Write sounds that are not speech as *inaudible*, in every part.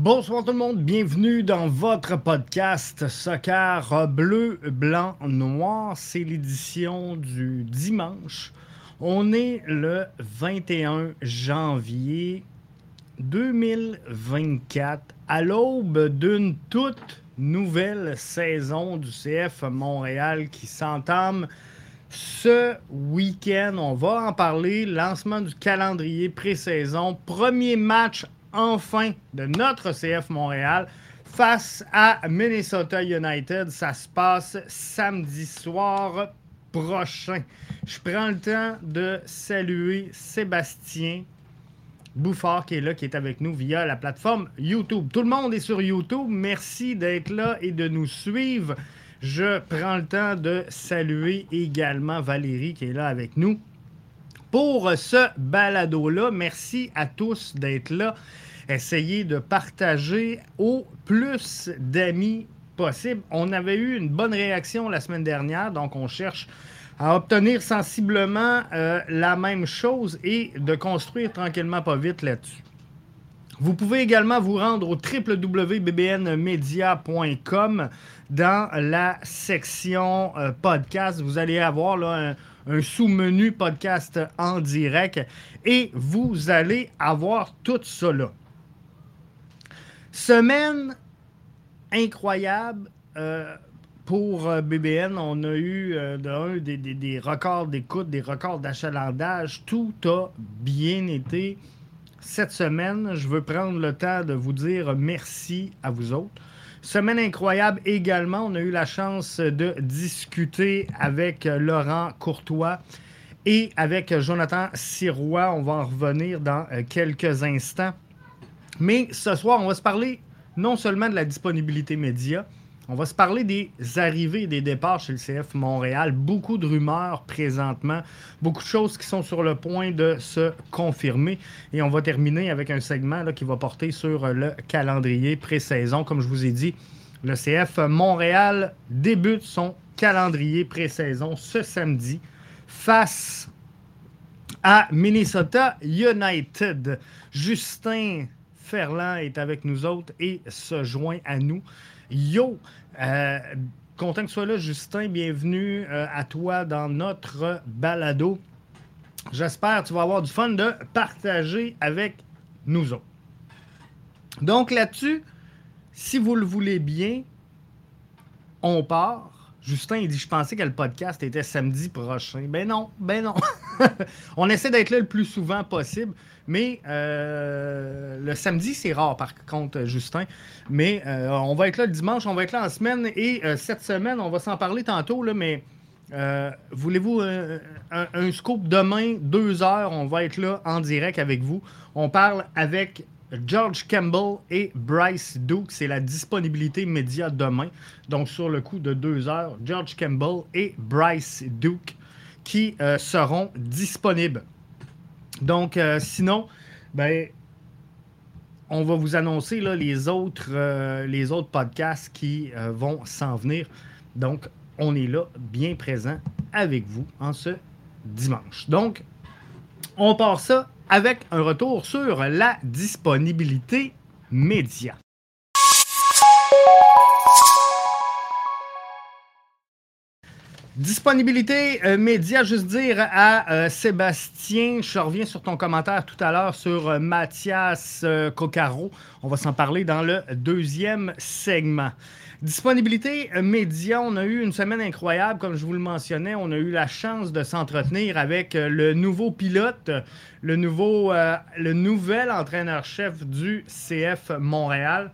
Bonsoir tout le monde, bienvenue dans votre podcast Soccer bleu, blanc, noir. C'est l'édition du dimanche. On est le 21 janvier 2024 à l'aube d'une toute nouvelle saison du CF Montréal qui s'entame ce week-end. On va en parler. Lancement du calendrier pré-saison. Premier match enfin de notre CF Montréal face à Minnesota United. Ça se passe samedi soir prochain. Je prends le temps de saluer Sébastien Bouffard qui est là, qui est avec nous via la plateforme YouTube. Tout le monde est sur YouTube. Merci d'être là et de nous suivre. Je prends le temps de saluer également Valérie qui est là avec nous pour ce balado-là. Merci à tous d'être là. Essayez de partager au plus d'amis possible. On avait eu une bonne réaction la semaine dernière, donc on cherche à obtenir sensiblement euh, la même chose et de construire tranquillement pas vite là-dessus. Vous pouvez également vous rendre au www.bbnmedia.com dans la section euh, podcast. Vous allez avoir là, un, sous-menu podcast en direct et vous allez avoir tout là. Semaine incroyable. Euh, pour euh, BBN, on a eu euh, des, records d'écoute, des records d'achalandage. Tout a bien été cette semaine. Je veux prendre le temps de vous dire merci à vous autres. Semaine incroyable également. On a eu la chance de discuter avec Laurent Courtois et avec Jonathan Sirois. On va en revenir dans euh, quelques instants. Mais ce soir, on va se parler non seulement de la disponibilité média, on va se parler des arrivées et des départs chez le CF Montréal. Beaucoup de rumeurs présentement, beaucoup de choses qui sont sur le point de se confirmer. Et on va terminer avec un segment qui va porter sur le calendrier pré-saison. Comme je vous ai dit, le CF Montréal débute son calendrier pré-saison ce samedi face à Minnesota United. Justin Ferland est avec nous autres et se joint à nous. Yo, euh, content que tu sois là, Justin. Bienvenue euh, à toi dans notre balado. J'espère que tu vas avoir du fun de partager avec nous autres. Donc là-dessus, si vous le voulez bien, on part. Justin, il dit Je pensais que le podcast était samedi prochain. Ben non, ben non. *laughs* on essaie d'être là le plus souvent possible. Mais euh, le samedi, c'est rare, par contre, Justin. Mais euh, on va être là le dimanche, on va être là en semaine. Et euh, cette semaine, on va s'en parler tantôt, là, mais voulez-vous un, un, scoop? Demain, deux heures, on va être là en direct avec vous. On parle avec George Campbell et Bryce Duke. C'est la disponibilité média demain. Donc, sur le coup de deux heures, George Campbell et Bryce Duke qui seront disponibles. Donc, euh, sinon, ben, on va vous annoncer là, les, autres, euh, podcasts qui euh, vont s'en venir. Donc, on est là, bien présent avec vous en ce dimanche. Donc, on part ça avec un retour sur la disponibilité média. Disponibilité euh, média, juste dire à euh, Sébastien, je reviens sur ton commentaire tout à l'heure sur euh, Mathias Coccaro. On va s'en parler dans le deuxième segment. Disponibilité média, on a eu une semaine incroyable, comme je vous le mentionnais. On a eu la chance de s'entretenir avec le nouveau pilote, le, nouveau, le nouvel entraîneur-chef du CF Montréal,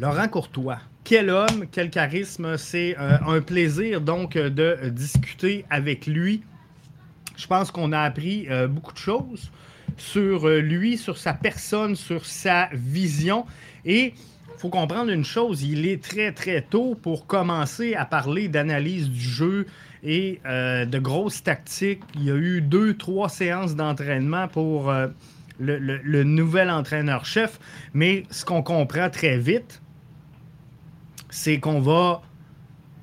Laurent Courtois quel homme, quel charisme. C'est euh, un plaisir donc de discuter avec lui. Je pense qu'on a appris euh, beaucoup de choses sur euh, lui, sur sa personne, sur sa vision. Et il faut comprendre une chose, il est très très tôt pour commencer à parler d'analyse du jeu et de grosses tactiques. Il y a eu deux, trois séances d'entraînement pour le nouvel entraîneur-chef. Mais ce qu'on comprend très vite, c'est qu'on va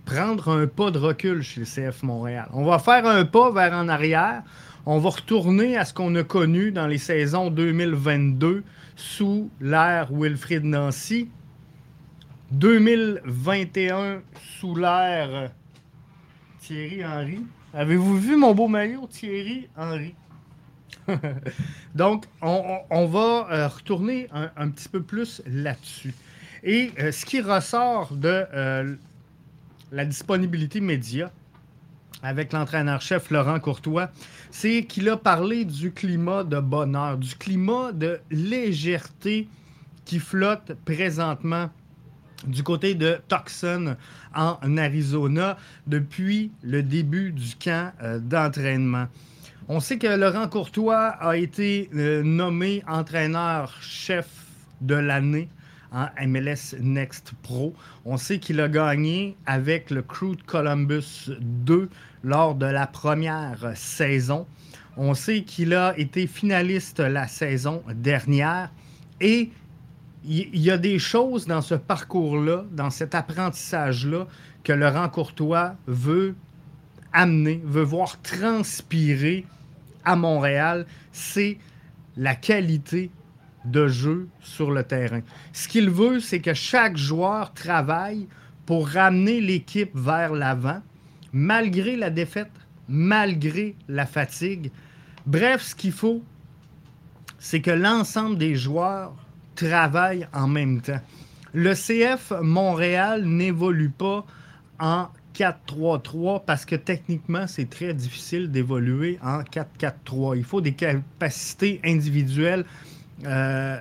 prendre un pas de recul chez le CF Montréal. On va faire un pas vers en arrière. On va retourner à ce qu'on a connu dans les saisons 2022 sous l'ère Wilfrid Nancy. 2021 sous l'ère Thierry Henry. Avez-vous vu mon beau maillot, Thierry Henry? *laughs* Donc, on, va euh, retourner un, petit peu plus là-dessus. Et euh, ce qui ressort de euh, la disponibilité média avec l'entraîneur-chef Laurent Courtois, c'est qu'il a parlé du climat de bonheur, du climat de légèreté qui flotte présentement du côté de Tucson en Arizona depuis le début du camp euh, d'entraînement. On sait que Laurent Courtois a été nommé entraîneur-chef de l'année en MLS Next Pro. On sait qu'il a gagné avec le Crew de Columbus 2 lors de la première saison. On sait qu'il a été finaliste la saison dernière et il y a des choses dans ce parcours-là, dans cet apprentissage-là, que Laurent Courtois veut amener, veut voir transpirer à Montréal. C'est la qualité de jeu sur le terrain. Ce qu'il veut, c'est que chaque joueur travaille pour ramener l'équipe vers l'avant, malgré la défaite, malgré la fatigue. Bref, ce qu'il faut, c'est que l'ensemble des joueurs travaillent en même temps. Le CF Montréal n'évolue pas en 4-3-3 parce que techniquement, c'est très difficile d'évoluer en 4-4-3. Il faut des capacités individuelles euh,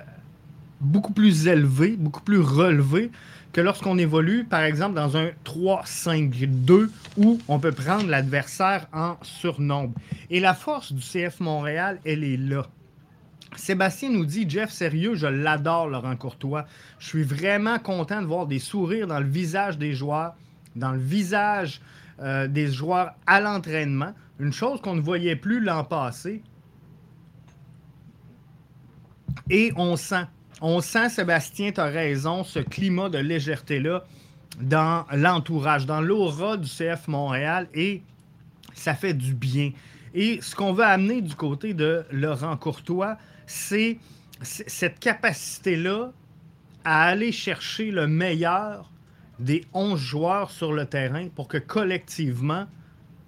beaucoup plus élevé, beaucoup plus relevé que lorsqu'on évolue, par exemple, dans un 3-5-2 où on peut prendre l'adversaire en surnombre. Et la force du CF Montréal, elle est là. Sébastien nous dit Jeff, sérieux, je l'adore, Laurent Courtois. Je suis vraiment content de voir des sourires dans le visage des joueurs, dans le visage euh, des joueurs à l'entraînement. Une chose qu'on ne voyait plus l'an passé. Et on sent, on sent, Sébastien, tu as raison, ce climat de légèreté-là dans l'entourage, dans l'aura du CF Montréal, et ça fait du bien. Et ce qu'on veut amener du côté de Laurent Courtois, c'est cette capacité-là à aller chercher le meilleur des 11 joueurs sur le terrain pour que collectivement,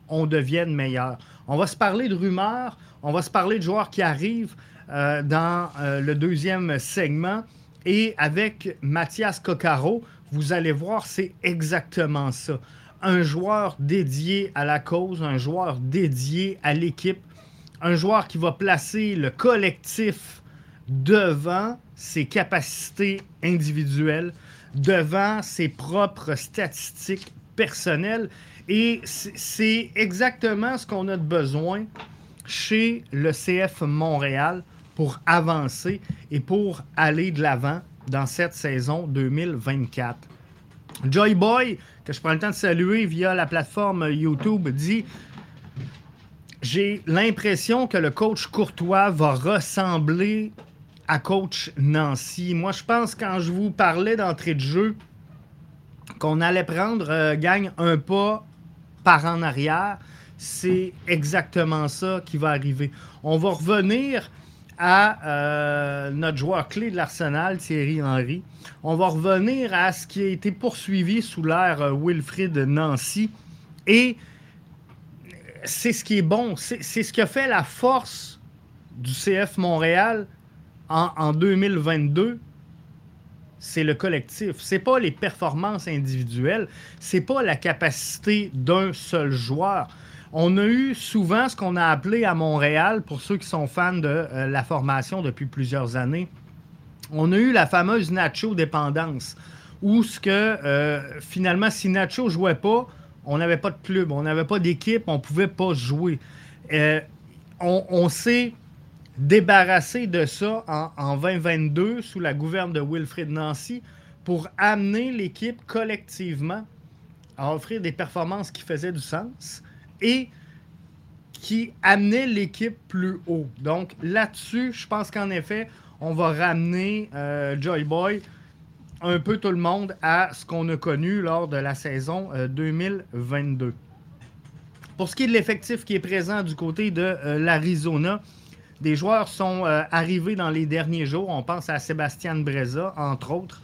on devienne meilleur. On va se parler de rumeurs, on va se parler de joueurs qui arrivent, euh, dans euh, le deuxième segment. Et avec Mathias Coccaro, vous allez voir, c'est exactement ça. Un joueur dédié à la cause, un joueur dédié à l'équipe, un joueur qui va placer le collectif devant ses capacités individuelles, devant ses propres statistiques personnelles. Et c'est exactement ce qu'on a de besoin chez le CF Montréal pour avancer et pour aller de l'avant dans cette saison 2024. Joy Boy, que je prends le temps de saluer via la plateforme YouTube, dit j'ai l'impression que le coach Courtois va ressembler à coach Nancy. Moi, je pense quand je vous parlais d'entrée de jeu, qu'on allait prendre, euh, gagne un pas par en arrière, c'est exactement ça qui va arriver. On va revenir à euh, notre joueur clé de l'Arsenal, Thierry Henry. On va revenir à ce qui a été poursuivi sous l'ère euh, Wilfrid Nancy. Et c'est ce qui est bon. C'est ce qui a fait la force du CF Montréal en, en 2022 c'est le collectif. C'est pas les performances individuelles, c'est pas la capacité d'un seul joueur on a eu souvent ce qu'on a appelé à Montréal, pour ceux qui sont fans de euh, la formation depuis plusieurs années, on a eu la fameuse Nacho dépendance, où ce que euh, finalement, si Nacho jouait pas, on n'avait pas de club, on n'avait pas d'équipe, on pouvait pas jouer. Euh, on, s'est débarrassé de ça en, en, 2022 sous la gouverne de Wilfrid Nancy pour amener l'équipe collectivement à offrir des performances qui faisaient du sens et qui amenait l'équipe plus haut. Donc là-dessus, je pense qu'en effet, on va ramener euh, Joy Boy un peu tout le monde à ce qu'on a connu lors de la saison 2022. Euh, Pour ce qui est de l'effectif qui est présent du côté de euh, l'Arizona, des joueurs sont arrivés dans les derniers jours. On pense à Sébastien Breza, entre autres.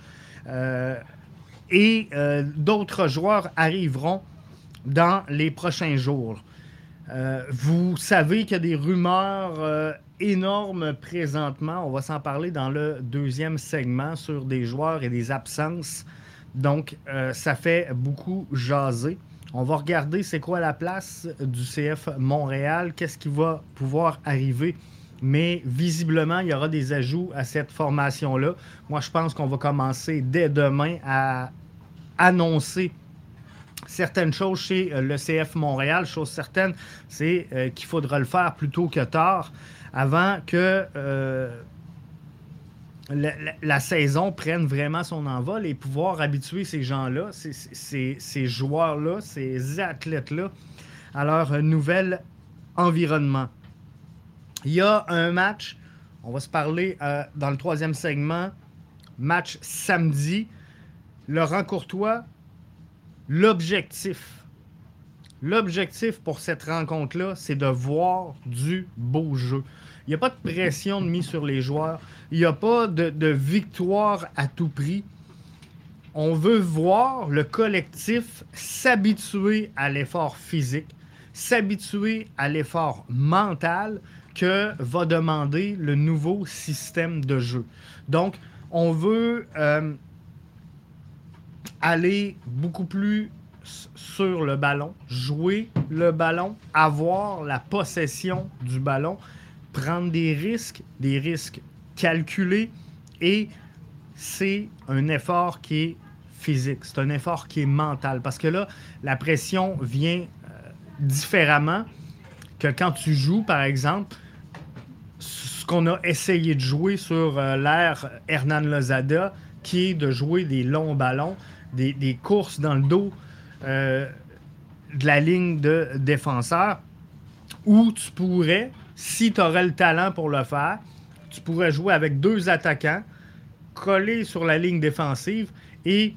et d'autres joueurs arriveront dans les prochains jours. Euh, vous savez qu'il y a des rumeurs euh, énormes présentement. On va s'en parler dans le deuxième segment sur des joueurs et des absences. Donc, euh, ça fait beaucoup jaser. On va regarder c'est quoi la place du CF Montréal, qu'est-ce qui va pouvoir arriver. Mais visiblement, il y aura des ajouts à cette formation-là. Moi, je pense qu'on va commencer dès demain à annoncer certaines choses chez euh, le CF Montréal. Chose certaine, c'est euh, qu'il faudra le faire plus tôt que tard avant que euh, la, saison prenne vraiment son envol et pouvoir habituer ces gens-là, ces, joueurs-là, ces athlètes-là à leur nouvel environnement. Il y a un match, on va se parler dans le troisième segment, match samedi. Laurent Courtois L'objectif, l'objectif pour cette rencontre-là, c'est de voir du beau jeu. Il n'y a pas de pression de mise sur les joueurs. Il n'y a pas de, victoire à tout prix. On veut voir le collectif s'habituer à l'effort physique, s'habituer à l'effort mental que va demander le nouveau système de jeu. Donc, on veut euh, aller beaucoup plus sur le ballon, jouer le ballon, avoir la possession du ballon, prendre des risques, des risques calculés. Et c'est un effort qui est physique, c'est un effort qui est mental. Parce que là, la pression vient euh, différemment que quand tu joues, par exemple, ce qu'on a essayé de jouer sur euh, l'ère Hernan Lozada, qui est de jouer des longs ballons des, courses dans le dos euh, de la ligne de défenseur où tu pourrais, si tu aurais le talent pour le faire, tu pourrais jouer avec deux attaquants collés sur la ligne défensive et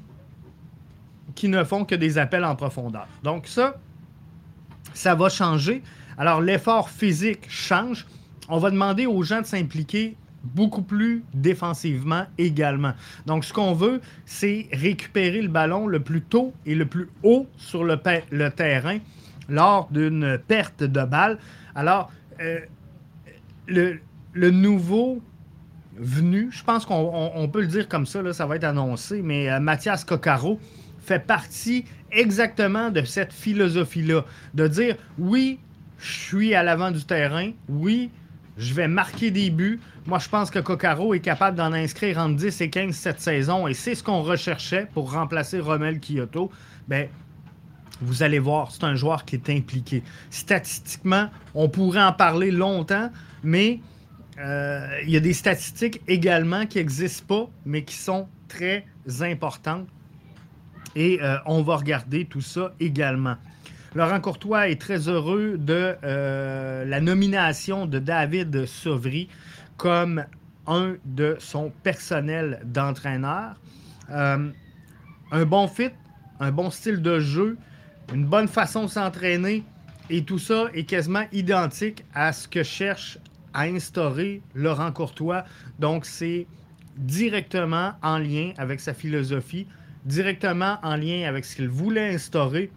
qui ne font que des appels en profondeur. Donc ça, ça va changer. Alors l'effort physique change. On va demander aux gens de s'impliquer beaucoup plus défensivement également. Donc, ce qu'on veut, c'est récupérer le ballon le plus tôt et le plus haut sur le, terrain lors d'une perte de balle. Alors, euh, le, nouveau venu, je pense qu'on peut le dire comme ça, là, ça va être annoncé, mais euh, Mathias Coccaro fait partie exactement de cette philosophie-là, de dire oui, je suis à l'avant du terrain, oui, je vais marquer des buts. Moi, je pense que Coccaro est capable d'en inscrire entre 10 et 15 cette saison, et c'est ce qu'on recherchait pour remplacer Romel Kyoto. Ben, vous allez voir, c'est un joueur qui est impliqué. Statistiquement, on pourrait en parler longtemps, mais euh, il y a des statistiques également qui n'existent pas, mais qui sont très importantes. Et euh, on va regarder tout ça également. Laurent Courtois est très heureux de la nomination de David Sauvry comme un de son personnel d'entraîneur. un bon fit, un bon style de jeu, une bonne façon de s'entraîner, et tout ça est quasiment identique à ce que cherche à instaurer Laurent Courtois. Donc, c'est directement en lien avec sa philosophie, directement en lien avec ce qu'il voulait instaurer.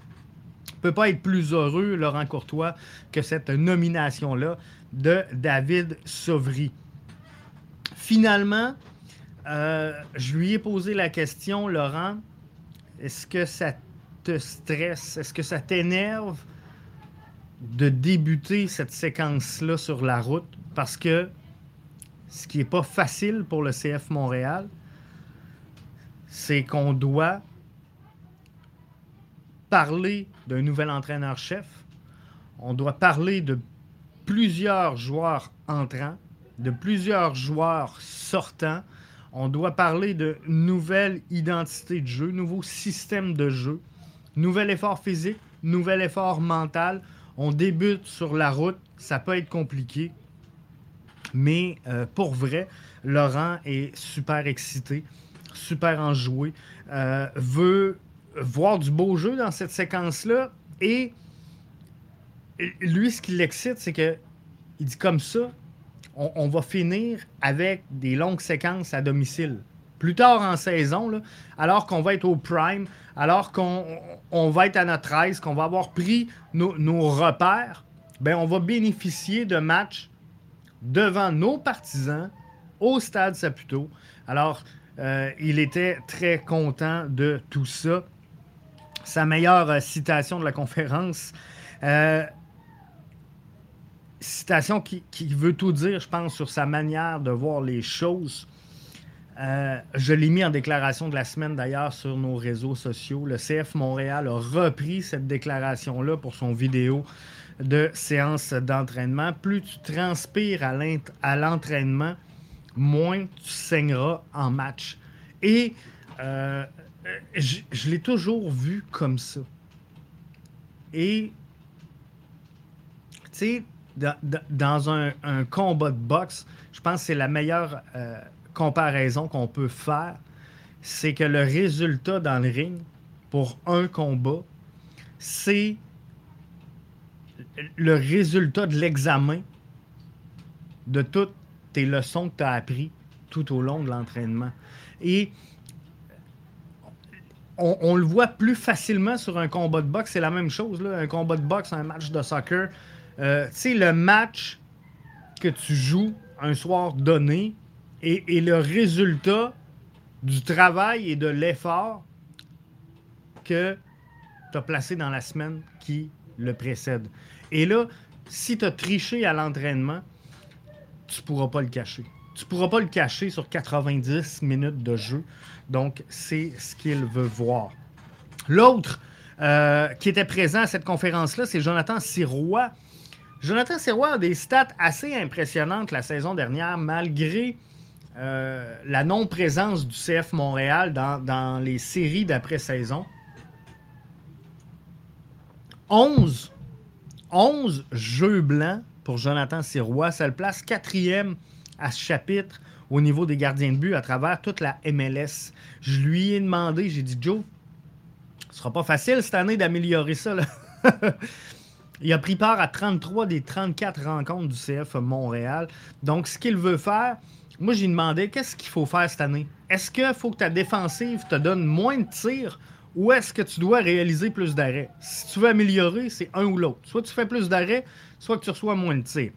ne peut pas être plus heureux, Laurent Courtois, que cette nomination-là de David Sauvry. Finalement, euh, je lui ai posé la question, Laurent, est-ce que ça te stresse? Est-ce que ça t'énerve de débuter cette séquence-là sur la route? Parce que ce qui n'est pas facile pour le CF Montréal, c'est qu'on doit parler d'un nouvel entraîneur-chef. On doit parler de plusieurs joueurs entrants, de plusieurs joueurs sortants. On doit parler de nouvelles identités de jeu, nouveaux systèmes de jeu, nouvel effort physique, nouvel effort mental. On débute sur la route, ça peut être compliqué. Mais euh, pour vrai, Laurent est super excité, super enjoué, euh, veut voir du beau jeu dans cette séquence-là. Et lui, ce qui l'excite, c'est que il dit comme ça, on, va finir avec des longues séquences à domicile. Plus tard en saison, alors qu'on va être au prime, alors qu'on va être à notre aise, qu'on va avoir pris nos, repères, ben on va bénéficier de matchs devant nos partisans au stade Saputo. Alors, euh, il était très content de tout ça. Sa meilleure euh, citation de la conférence, euh, citation qui, veut tout dire, je pense, sur sa manière de voir les choses. je l'ai mis en déclaration de la semaine d'ailleurs sur nos réseaux sociaux. Le CF Montréal a repris cette déclaration-là pour son vidéo de séances d'entraînement. Plus tu transpires à l'entraînement, moins tu saigneras en match. Et euh, je, l'ai toujours vu comme ça. Et, tu sais, dans, un, combat de boxe, je pense que c'est la meilleure euh, comparaison qu'on peut faire. C'est que le résultat dans le ring pour un combat, c'est le résultat de l'examen de toutes tes leçons que tu as apprises tout au long de l'entraînement. Et on, le voit plus facilement sur un combat de boxe. C'est la même chose, un combat de boxe, un match de soccer. Euh, tu sais, le match que tu joues un soir donné et, le résultat du travail et de l'effort que tu as placé dans la semaine qui le précède. Et là, si tu as triché à l'entraînement, tu ne pourras pas le cacher. Tu ne pourras pas le cacher sur 90 minutes de jeu. Donc, c'est ce qu'il veut voir. L'autre euh, qui était présent à cette conférence-là, c'est Jonathan Sirois. Jonathan Sirois a des stats assez impressionnantes la saison dernière, malgré euh, la non-présence du CF Montréal dans, dans les séries d'après-saison. 11 11 jeux blancs pour Jonathan Sirois. Ça le place quatrième à ce chapitre au niveau des gardiens de but à travers toute la MLS. Je lui ai demandé, j'ai dit, Joe, ce sera pas facile cette année d'améliorer ça. *laughs* Il a pris part à 33 des 34 rencontres du CF Montréal. Donc, ce qu'il veut faire, moi, j'ai demandé, qu'est-ce qu'il faut faire cette année? Est-ce qu'il faut que ta défensive te donne moins de tirs ou est-ce que tu dois réaliser plus d'arrêts? Si tu veux améliorer, c'est un ou l'autre. Soit tu fais plus d'arrêts, soit que tu reçois moins de tirs.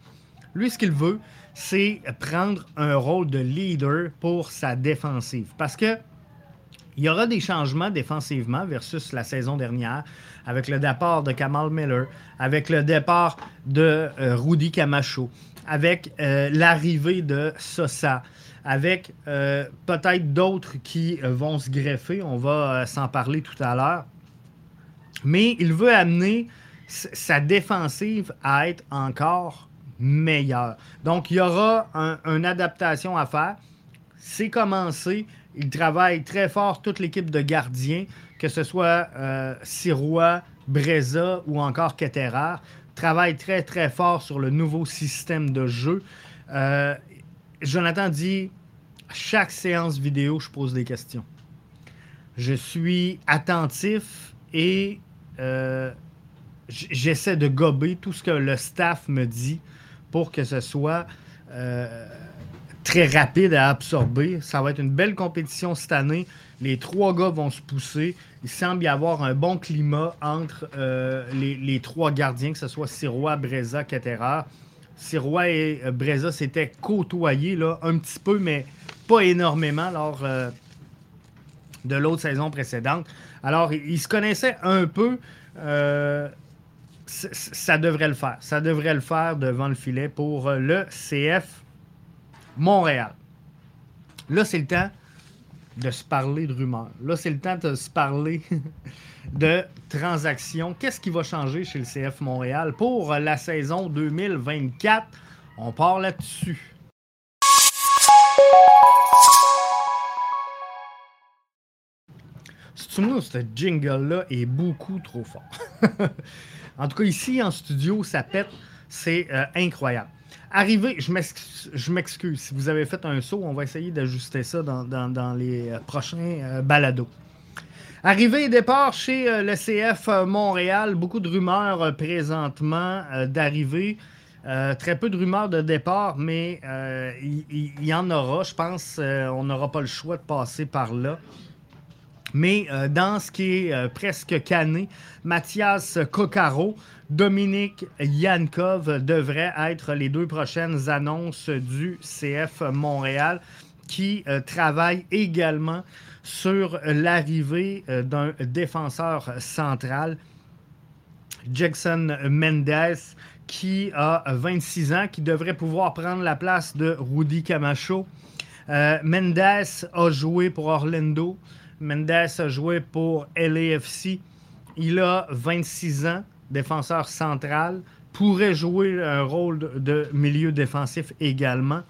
Lui, ce qu'il veut, c'est prendre un rôle de leader pour sa défensive. Parce que il y aura des changements défensivement versus la saison dernière, avec le départ de Kamal Miller, avec le départ de euh, Rudy Camacho, avec euh, l'arrivée de Sosa, avec euh, peut-être d'autres qui vont se greffer. On va s'en parler tout à l'heure. Mais il veut amener sa défensive à être encore meilleure. Donc, il y aura une adaptation à faire. C'est commencé. Il travaille très fort, toute l'équipe de gardiens, que ce soit Sirois, Breza ou encore Ketterer travaillent très très fort sur le nouveau système de jeu. Euh, Jonathan dit chaque séance vidéo, je pose des questions. Je suis attentif et euh, j'essaie de gober tout ce que le staff me dit pour que ce soit euh, très rapide à absorber. Ça va être une belle compétition cette année. Les trois gars vont se pousser. Il semble y avoir un bon climat entre euh, les, trois gardiens, que ce soit Sirois, Breza, Ketterer. Sirois et euh, Breza s'étaient côtoyés là, un petit peu, mais pas énormément lors de l'autre saison précédente. Alors, ils se connaissaient un peu ça devrait le faire. Ça devrait le faire devant le filet pour euh, le CF Montréal. Là, c'est le temps de se parler de rumeurs. Là, c'est le temps de se parler *laughs* de transactions. Qu'est-ce qui va changer chez le CF Montréal pour la saison 2024? On part là-dessus. Ce jingle-là est beaucoup trop fort. *laughs* En tout cas, ici, en studio, ça pète. C'est euh, incroyable. Arrivé, je m'excuse. Si vous avez fait un saut, on va essayer d'ajuster ça dans, les euh, prochains euh, balados. Arrivé et départ chez le CF Montréal, beaucoup de rumeurs présentement d'arrivée. très peu de rumeurs de départ, mais il y, en aura. Je pense qu'on n'aura pas le choix de passer par là. Mais euh, dans ce qui est euh, presque cané, Mathias Coccaro, Dominique Yankov devraient être les deux prochaines annonces du CF Montréal qui euh, travaille également sur l'arrivée d'un défenseur central, Jackson Mendez, qui a 26 ans, qui devrait pouvoir prendre la place de Rudy Camacho. Mendez a joué pour Orlando, Mendes a joué pour LAFC. Il a 26 ans, défenseur central. Pourrait jouer un rôle de, milieu défensif également.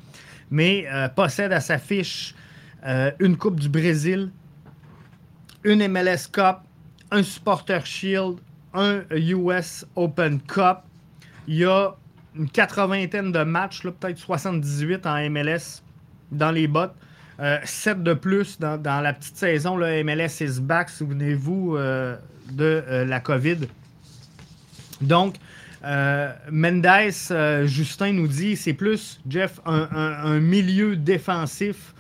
Mais euh, possède à sa fiche euh, une Coupe du Brésil, une MLS Cup, un Supporter Shield, un US Open Cup. Il y a une quatre-vingtaine de matchs, peut-être 78 en MLS dans les bottes. 7 euh, de plus dans, la petite saison. le MLS is back, souvenez-vous euh, de la COVID. Donc, Mendes, Justin nous dit, c'est plus, Jeff, un, milieu défensif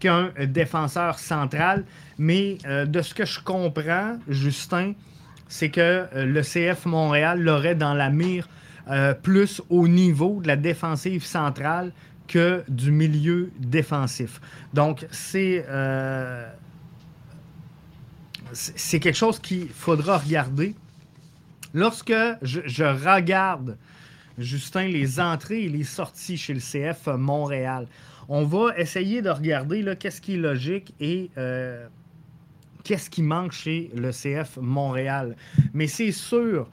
qu'un défenseur central. Mais de ce que je comprends, Justin, c'est que le CF Montréal l'aurait dans la mire plus au niveau de la défensive centrale que du milieu défensif. Donc, c'est euh, c'est quelque chose qu'il faudra regarder. Lorsque je, regarde, Justin, les entrées et les sorties chez le CF Montréal, on va essayer de regarder qu'est-ce qui est logique et euh, qu'est-ce qui manque chez le CF Montréal. Mais c'est sûr,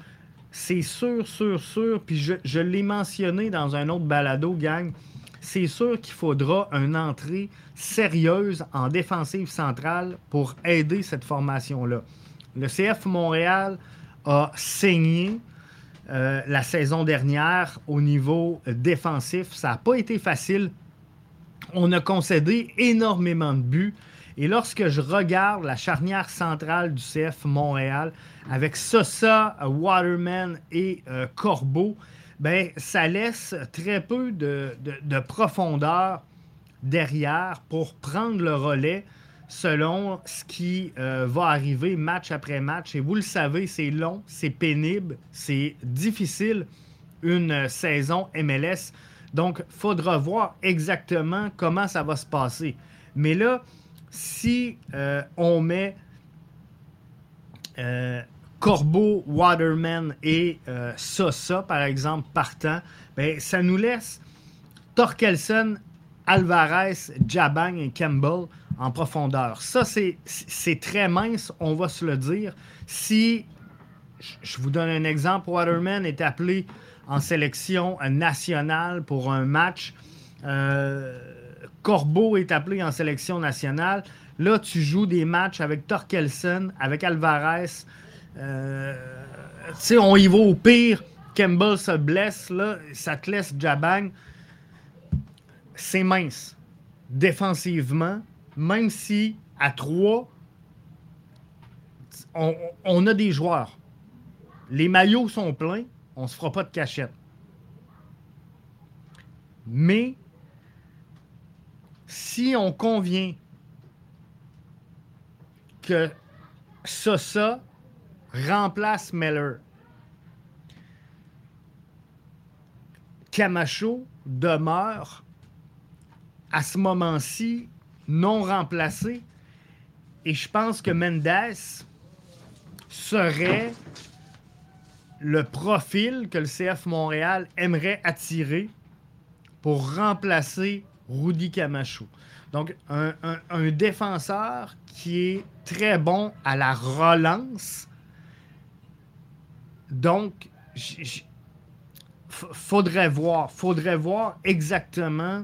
c'est sûr, sûr, sûr, puis je, je l'ai mentionné dans un autre balado, gang, c'est sûr qu'il faudra une entrée sérieuse en défensive centrale pour aider cette formation-là. Le CF Montréal a saigné euh, la saison dernière au niveau défensif. Ça n'a pas été facile. On a concédé énormément de buts. Et lorsque je regarde la charnière centrale du CF Montréal avec Sosa, Waterman et euh, Corbeau, ben, ça laisse très peu de, profondeur derrière pour prendre le relais selon ce qui euh, va arriver match après match. Et vous le savez, c'est long, c'est pénible, c'est difficile une saison MLS. Donc, il faudra voir exactement comment ça va se passer. Mais là, si euh, on met euh, Corbeau, Waterman et euh, Sosa, par exemple, partant, ben, ça nous laisse Torkelson, Alvarez, Jabang et Campbell en profondeur. Ça, c'est très mince, on va se le dire. Si, je vous donne un exemple, Waterman est appelé en sélection nationale pour un match, euh, Corbeau est appelé en sélection nationale. Là, tu joues des matchs avec Torkelson, avec Alvarez, euh, on y va au pire. Campbell se blesse, là, ça te laisse Jabang. C'est mince. Défensivement, même si à 3, on, a des joueurs. Les maillots sont pleins, on se fera pas de cachette. Mais si on convient que ça remplace Meller, Camacho demeure à ce moment-ci non remplacé. Et je pense que Mendes serait le profil que le CF Montréal aimerait attirer pour remplacer Rudy Camacho. Donc, un, défenseur qui est très bon à la relance. Donc, faudrait voir, faudrait voir exactement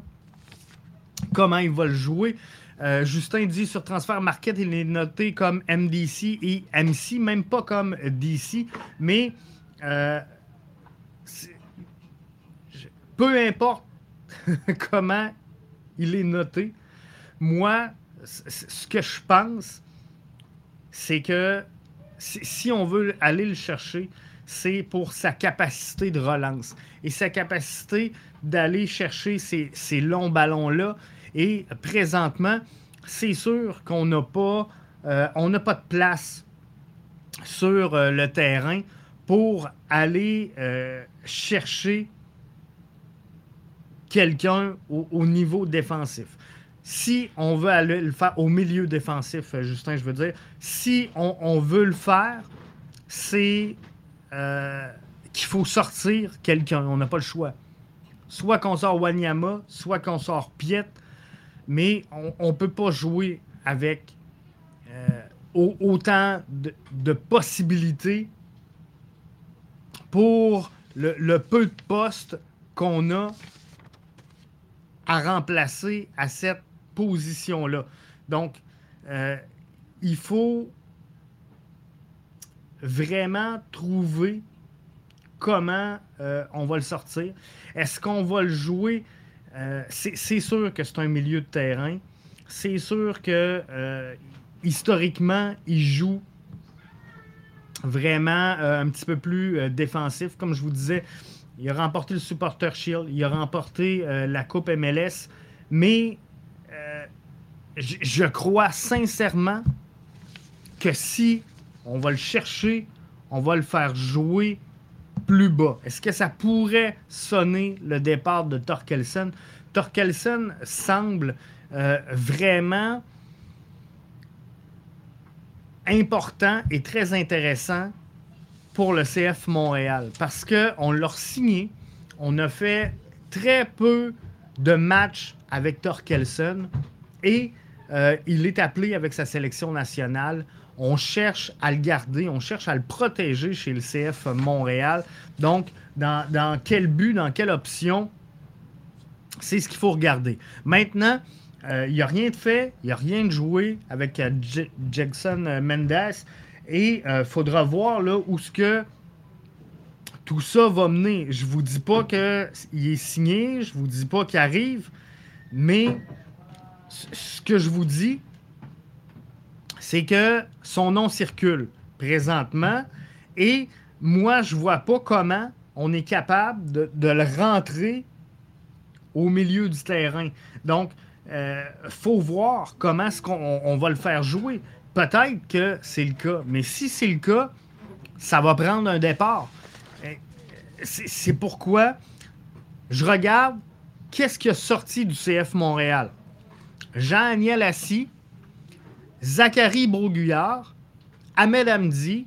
comment il va le jouer. Euh, Justin dit sur Transfer Market, il est noté comme MDC et MC, même pas comme DC, mais euh, peu importe *laughs* comment il est noté, moi, ce que je pense, c'est que si on veut aller le chercher, c'est pour sa capacité de relance et sa capacité d'aller chercher ces, longs ballons-là. Et présentement, c'est sûr qu'on n'a pas, euh, on pas de place sur euh, le terrain pour aller euh, chercher quelqu'un au, niveau défensif. Si on veut aller le faire au milieu défensif, Justin, je veux dire, si on veut le faire, c'est qu'il faut sortir quelqu'un. On n'a pas le choix. Soit qu'on sort Wanyama, soit qu'on sort Piet, mais on ne peut pas jouer avec euh, autant de, possibilités pour le, peu de postes qu'on a à remplacer à cette position-là. Donc, euh, il faut vraiment trouver comment euh, on va le sortir. Est-ce qu'on va le jouer? Euh, c'est sûr que c'est un milieu de terrain. C'est sûr que euh, historiquement, il joue vraiment un petit peu plus défensif. Comme je vous disais, il a remporté le Supporter Shield, il a remporté la Coupe MLS, mais je crois sincèrement que si on va le chercher, on va le faire jouer plus bas. Est-ce que ça pourrait sonner le départ de Torkelsen? Torkelsen semble euh, vraiment important et très intéressant pour le CF Montréal parce qu'on l'a signé, on a fait très peu de matchs avec Torkelsen et euh, il est appelé avec sa sélection nationale on cherche à le garder, on cherche à le protéger chez le CF Montréal. Donc, dans, quel but, dans quelle option, c'est ce qu'il faut regarder. Maintenant, euh, il n'y a rien de fait, il n'y a rien de joué avec euh, Jackson euh, Mendes et il faudra voir là où ce que tout ça va mener. Je vous dis pas qu'il est signé, je vous dis pas qu'il arrive, mais ce que je vous dis, c'est que son nom circule présentement et moi, je vois pas comment on est capable de, le rentrer au milieu du terrain. Donc, il euh, faut voir comment est-ce qu'on va le faire jouer. Peut-être que c'est le cas, mais si c'est le cas, ça va prendre un départ. Euh, c'est pourquoi je regarde qu'est-ce qui a sorti du CF Montréal. Jean-Aniel Assis, Zachary Broguillard, Ahmed Hamdi,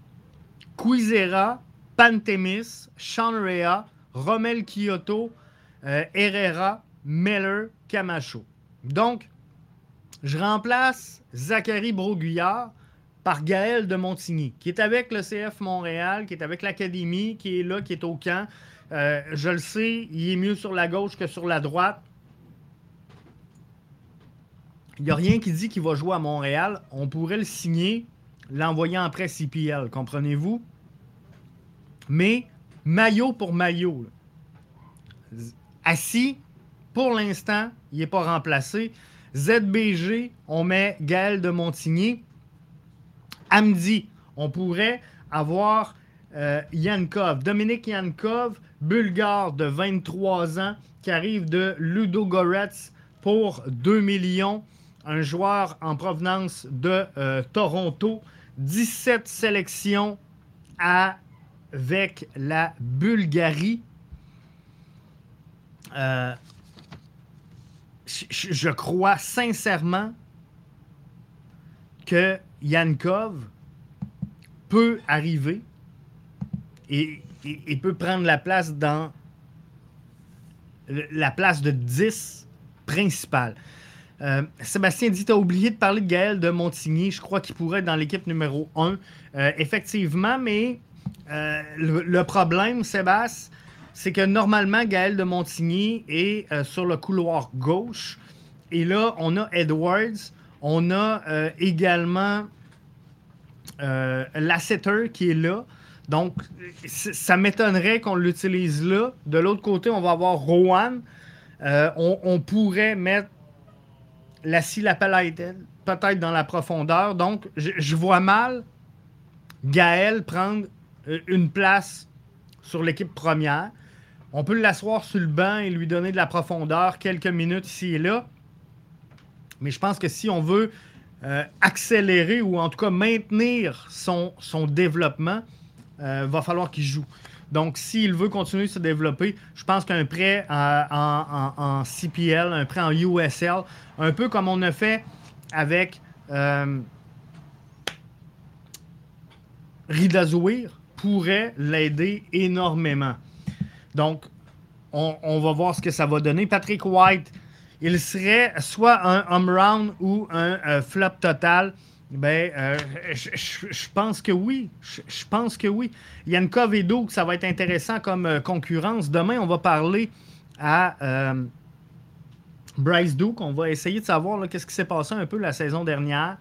Quizera, Pantemis, Sean Rea, Romel Kyoto, euh, Herrera, Miller, Camacho. Donc, je remplace Zachary Broguillard par Gaël de Montigny, qui est avec le CF Montréal, qui est avec l'Académie, qui est là, qui est au camp. Euh, je le sais, il est mieux sur la gauche que sur la droite. Il n'y a rien qui dit qu'il va jouer à Montréal. On pourrait le signer, l'envoyer en presse IPL, comprenez-vous? Mais maillot pour maillot. Assis, pour l'instant, il n'est pas remplacé. ZBG, on met Gaël de Montigny. Amdi, on pourrait avoir euh, Yankov, Dominique Yankov, bulgare de 23 ans, qui arrive de Ludogorets pour 2 millions. Un joueur en provenance de euh, Toronto. 17 sélections avec la Bulgarie. Euh, je, crois sincèrement que Yankov peut arriver et, peut prendre la place dans la place de 10 principale. Euh, Sébastien dit, tu as oublié de parler de Gaël de Montigny. Je crois qu'il pourrait être dans l'équipe numéro 1. Euh, effectivement, mais euh, le, problème, Sébastien, c'est que normalement, Gaël de Montigny est sur le couloir gauche. Et là, on a Edwards. On a également Lasseter qui est là. Donc, ça m'étonnerait qu'on l'utilise là. De l'autre côté, on va avoir Rowan. on, pourrait mettre la peut-être dans la profondeur. Donc, je, vois mal Gaël prendre euh, une place sur l'équipe première. On peut l'asseoir sur le banc et lui donner de la profondeur quelques minutes ici et là. Mais je pense que si on veut euh, accélérer ou en tout cas maintenir son, son développement, il euh, va falloir qu'il joue. Donc, s'il veut continuer de se développer, je pense qu'un prêt en, CPL, un prêt en USL, un peu comme on a fait avec euh, pourrait l'aider énormément. Donc, on, va voir ce que ça va donner. Patrick White, il serait soit un home round ou un euh, flop total. Ben, euh, je, pense que oui. Je, pense que oui. Yankov et ça va être intéressant comme euh, concurrence. Demain, on va parler à euh, Bryce Duke. On va essayer de savoir qu'est-ce qui s'est passé un peu la saison dernière.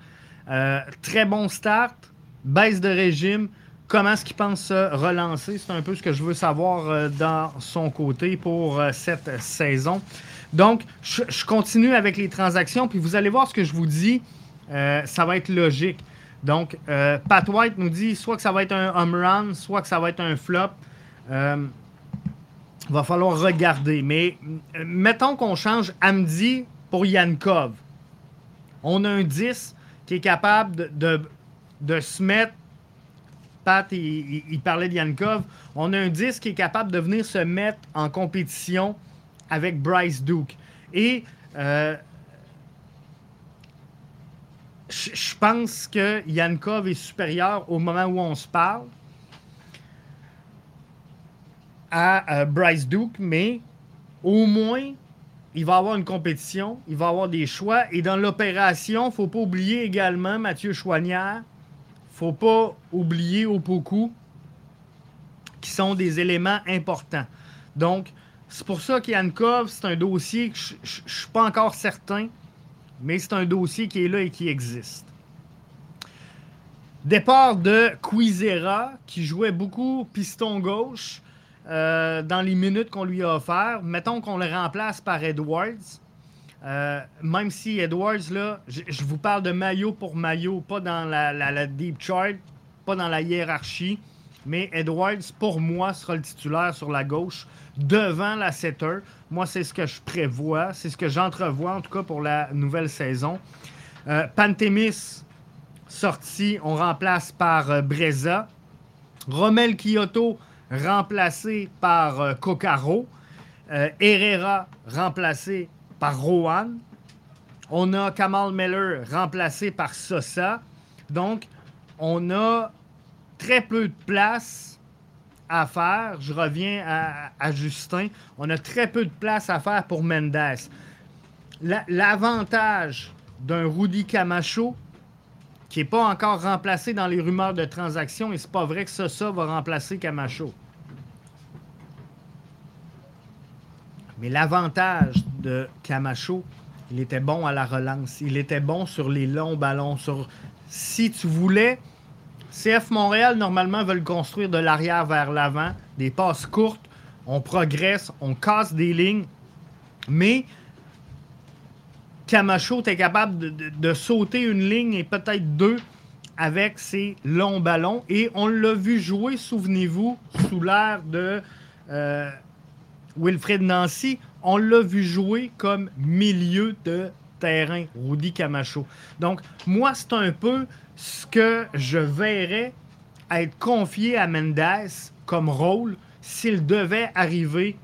très bon start, baisse de régime. Comment est-ce qu'il pense se relancer? C'est un peu ce que je veux savoir dans son côté pour cette saison. Donc, je continue avec les transactions, puis vous allez voir ce que je vous dis. Euh, ça va être logique. Donc, euh, Pat White nous dit soit que ça va être un home run, soit que ça va être un flop. Il euh, va falloir regarder. Mais mettons qu'on change Amdi pour Yankov. On a un 10 qui est capable de, de, se mettre. Pat, il, parlait de Yankov. On a un 10 qui est capable de venir se mettre en compétition avec Bryce Duke. Et je pense que Yankov est supérieur au moment où on se parle à euh, Bryce Duke, mais au moins, il va avoir une compétition, il va avoir des choix. Et dans l'opération, il ne faut pas oublier également Mathieu Chouanière, faut pas oublier Opoku, qui sont des éléments importants. Donc, c'est pour ça qu'Yankov, c'est un dossier que je ne suis pas encore certain mais c'est un dossier qui est là et qui existe. Départ de Quizera, qui jouait beaucoup piston gauche euh, dans les minutes qu'on lui a offert. Mettons qu'on le remplace par Edwards. Euh, même si Edwards, là, je vous parle de maillot pour maillot, pas dans la, deep chart, pas dans la hiérarchie. Mais Edwards, pour moi, sera le titulaire sur la gauche devant la setter. Moi, c'est ce que je prévois, c'est ce que j'entrevois en tout cas pour la nouvelle saison. Euh, Pantémis sorti, on remplace par euh, Breza. Rommel Kyoto remplacé par euh, Kokaro. Herrera remplacé par Rohan. On a Kamal Meller remplacé par Sosa. Donc, on a très peu de place à faire. Je reviens à, Justin. On a très peu de place à faire pour Mendes. L'avantage d'un Rudy Camacho, qui n'est pas encore remplacé dans les rumeurs de transaction, et c'est pas vrai que ça, ça va remplacer Camacho. Mais l'avantage de Camacho, il était bon à la relance. Il était bon sur les longs ballons. Sur... Si tu voulais CF Montréal, normalement, veulent construire de l'arrière vers l'avant, des passes courtes. On progresse, on casse des lignes. Mais Camacho est capable de, sauter une ligne et peut-être deux avec ses longs ballons. Et on l'a vu jouer, souvenez-vous, sous l'air de euh, Wilfred Nancy. On l'a vu jouer comme milieu de terrain, Rudy Camacho. Donc, moi, c'est un peu ce que je verrais être confié à Mendes comme rôle s'il devait arriver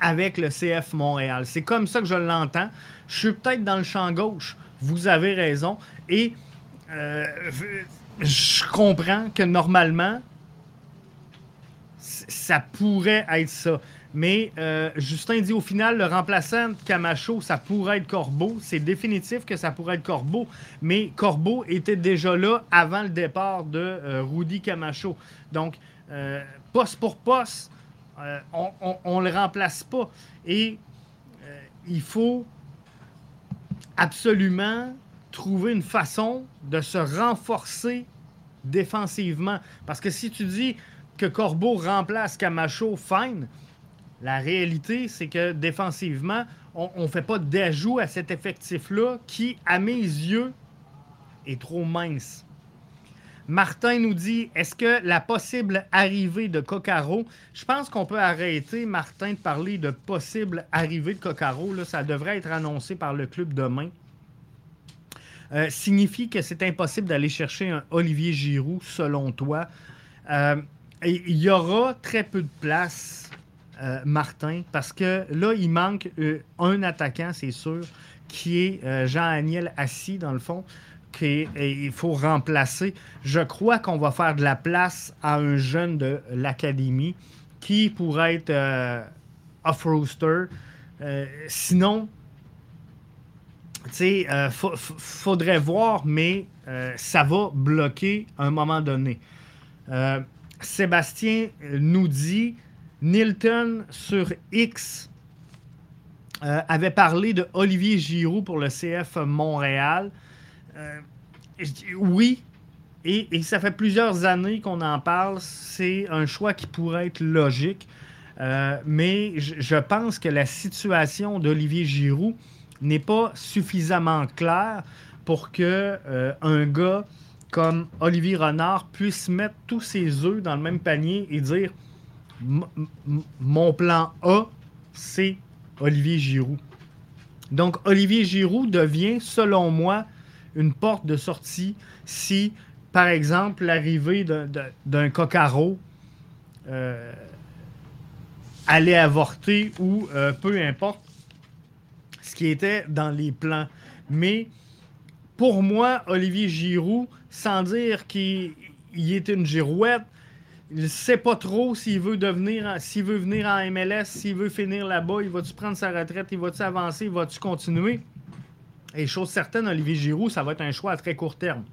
avec le CF Montréal. C'est comme ça que je l'entends. Je suis peut-être dans le champ gauche. Vous avez raison. Et euh, je comprends que normalement, ça pourrait être ça. Mais euh, Justin dit au final, le remplaçant de Camacho, ça pourrait être Corbeau. C'est définitif que ça pourrait être Corbeau. Mais Corbeau était déjà là avant le départ de euh, Rudy Camacho. Donc, euh, poste pour poste, on ne le remplace pas. Et il faut absolument trouver une façon de se renforcer défensivement. Parce que si tu dis que Corbeau remplace Camacho, fine. La réalité, c'est que défensivement, on ne fait pas d'ajout à cet effectif-là qui, à mes yeux, est trop mince. Martin nous dit est-ce que la possible arrivée de Coccaro, je pense qu'on peut arrêter, Martin, de parler de possible arrivée de Coccaro. Là, ça devrait être annoncé par le club demain. Euh, signifie que c'est impossible d'aller chercher un Olivier Giroud, selon toi. Euh, il y aura très peu de place euh, Martin, parce que là, il manque euh, un attaquant, c'est sûr, qui est euh, Jean-Aniel Assis, dans le fond, qu'il faut remplacer. Je crois qu'on va faire de la place à un jeune de l'académie qui pourrait être off-roster. sinon, tu sais, faudrait voir, mais ça va bloquer à un moment donné. Sébastien nous dit Nilton sur X euh, avait parlé de Olivier Giroud pour le CF Montréal. Euh, oui, et, ça fait plusieurs années qu'on en parle. C'est un choix qui pourrait être logique. Euh, mais je, pense que la situation d'Olivier Giroud n'est pas suffisamment claire pour que un gars comme Olivier Renard puisse mettre tous ses œufs dans le même panier et dire mon plan A, c'est Olivier Giroud. Donc, Olivier Giroud devient, selon moi, une porte de sortie si, par exemple, l'arrivée d'un cocaro euh, allait avorter ou euh, peu importe ce qui était dans les plans. Mais pour moi, Olivier Giroud, sans dire qu'il est une girouette, il ne sait pas trop s'il veut devenir, s'il veut venir en MLS, s'il veut finir là-bas, il va-tu prendre sa retraite, il va-tu avancer, il va-tu continuer? Et chose certaine, Olivier Giroud, ça va être un choix à très court terme.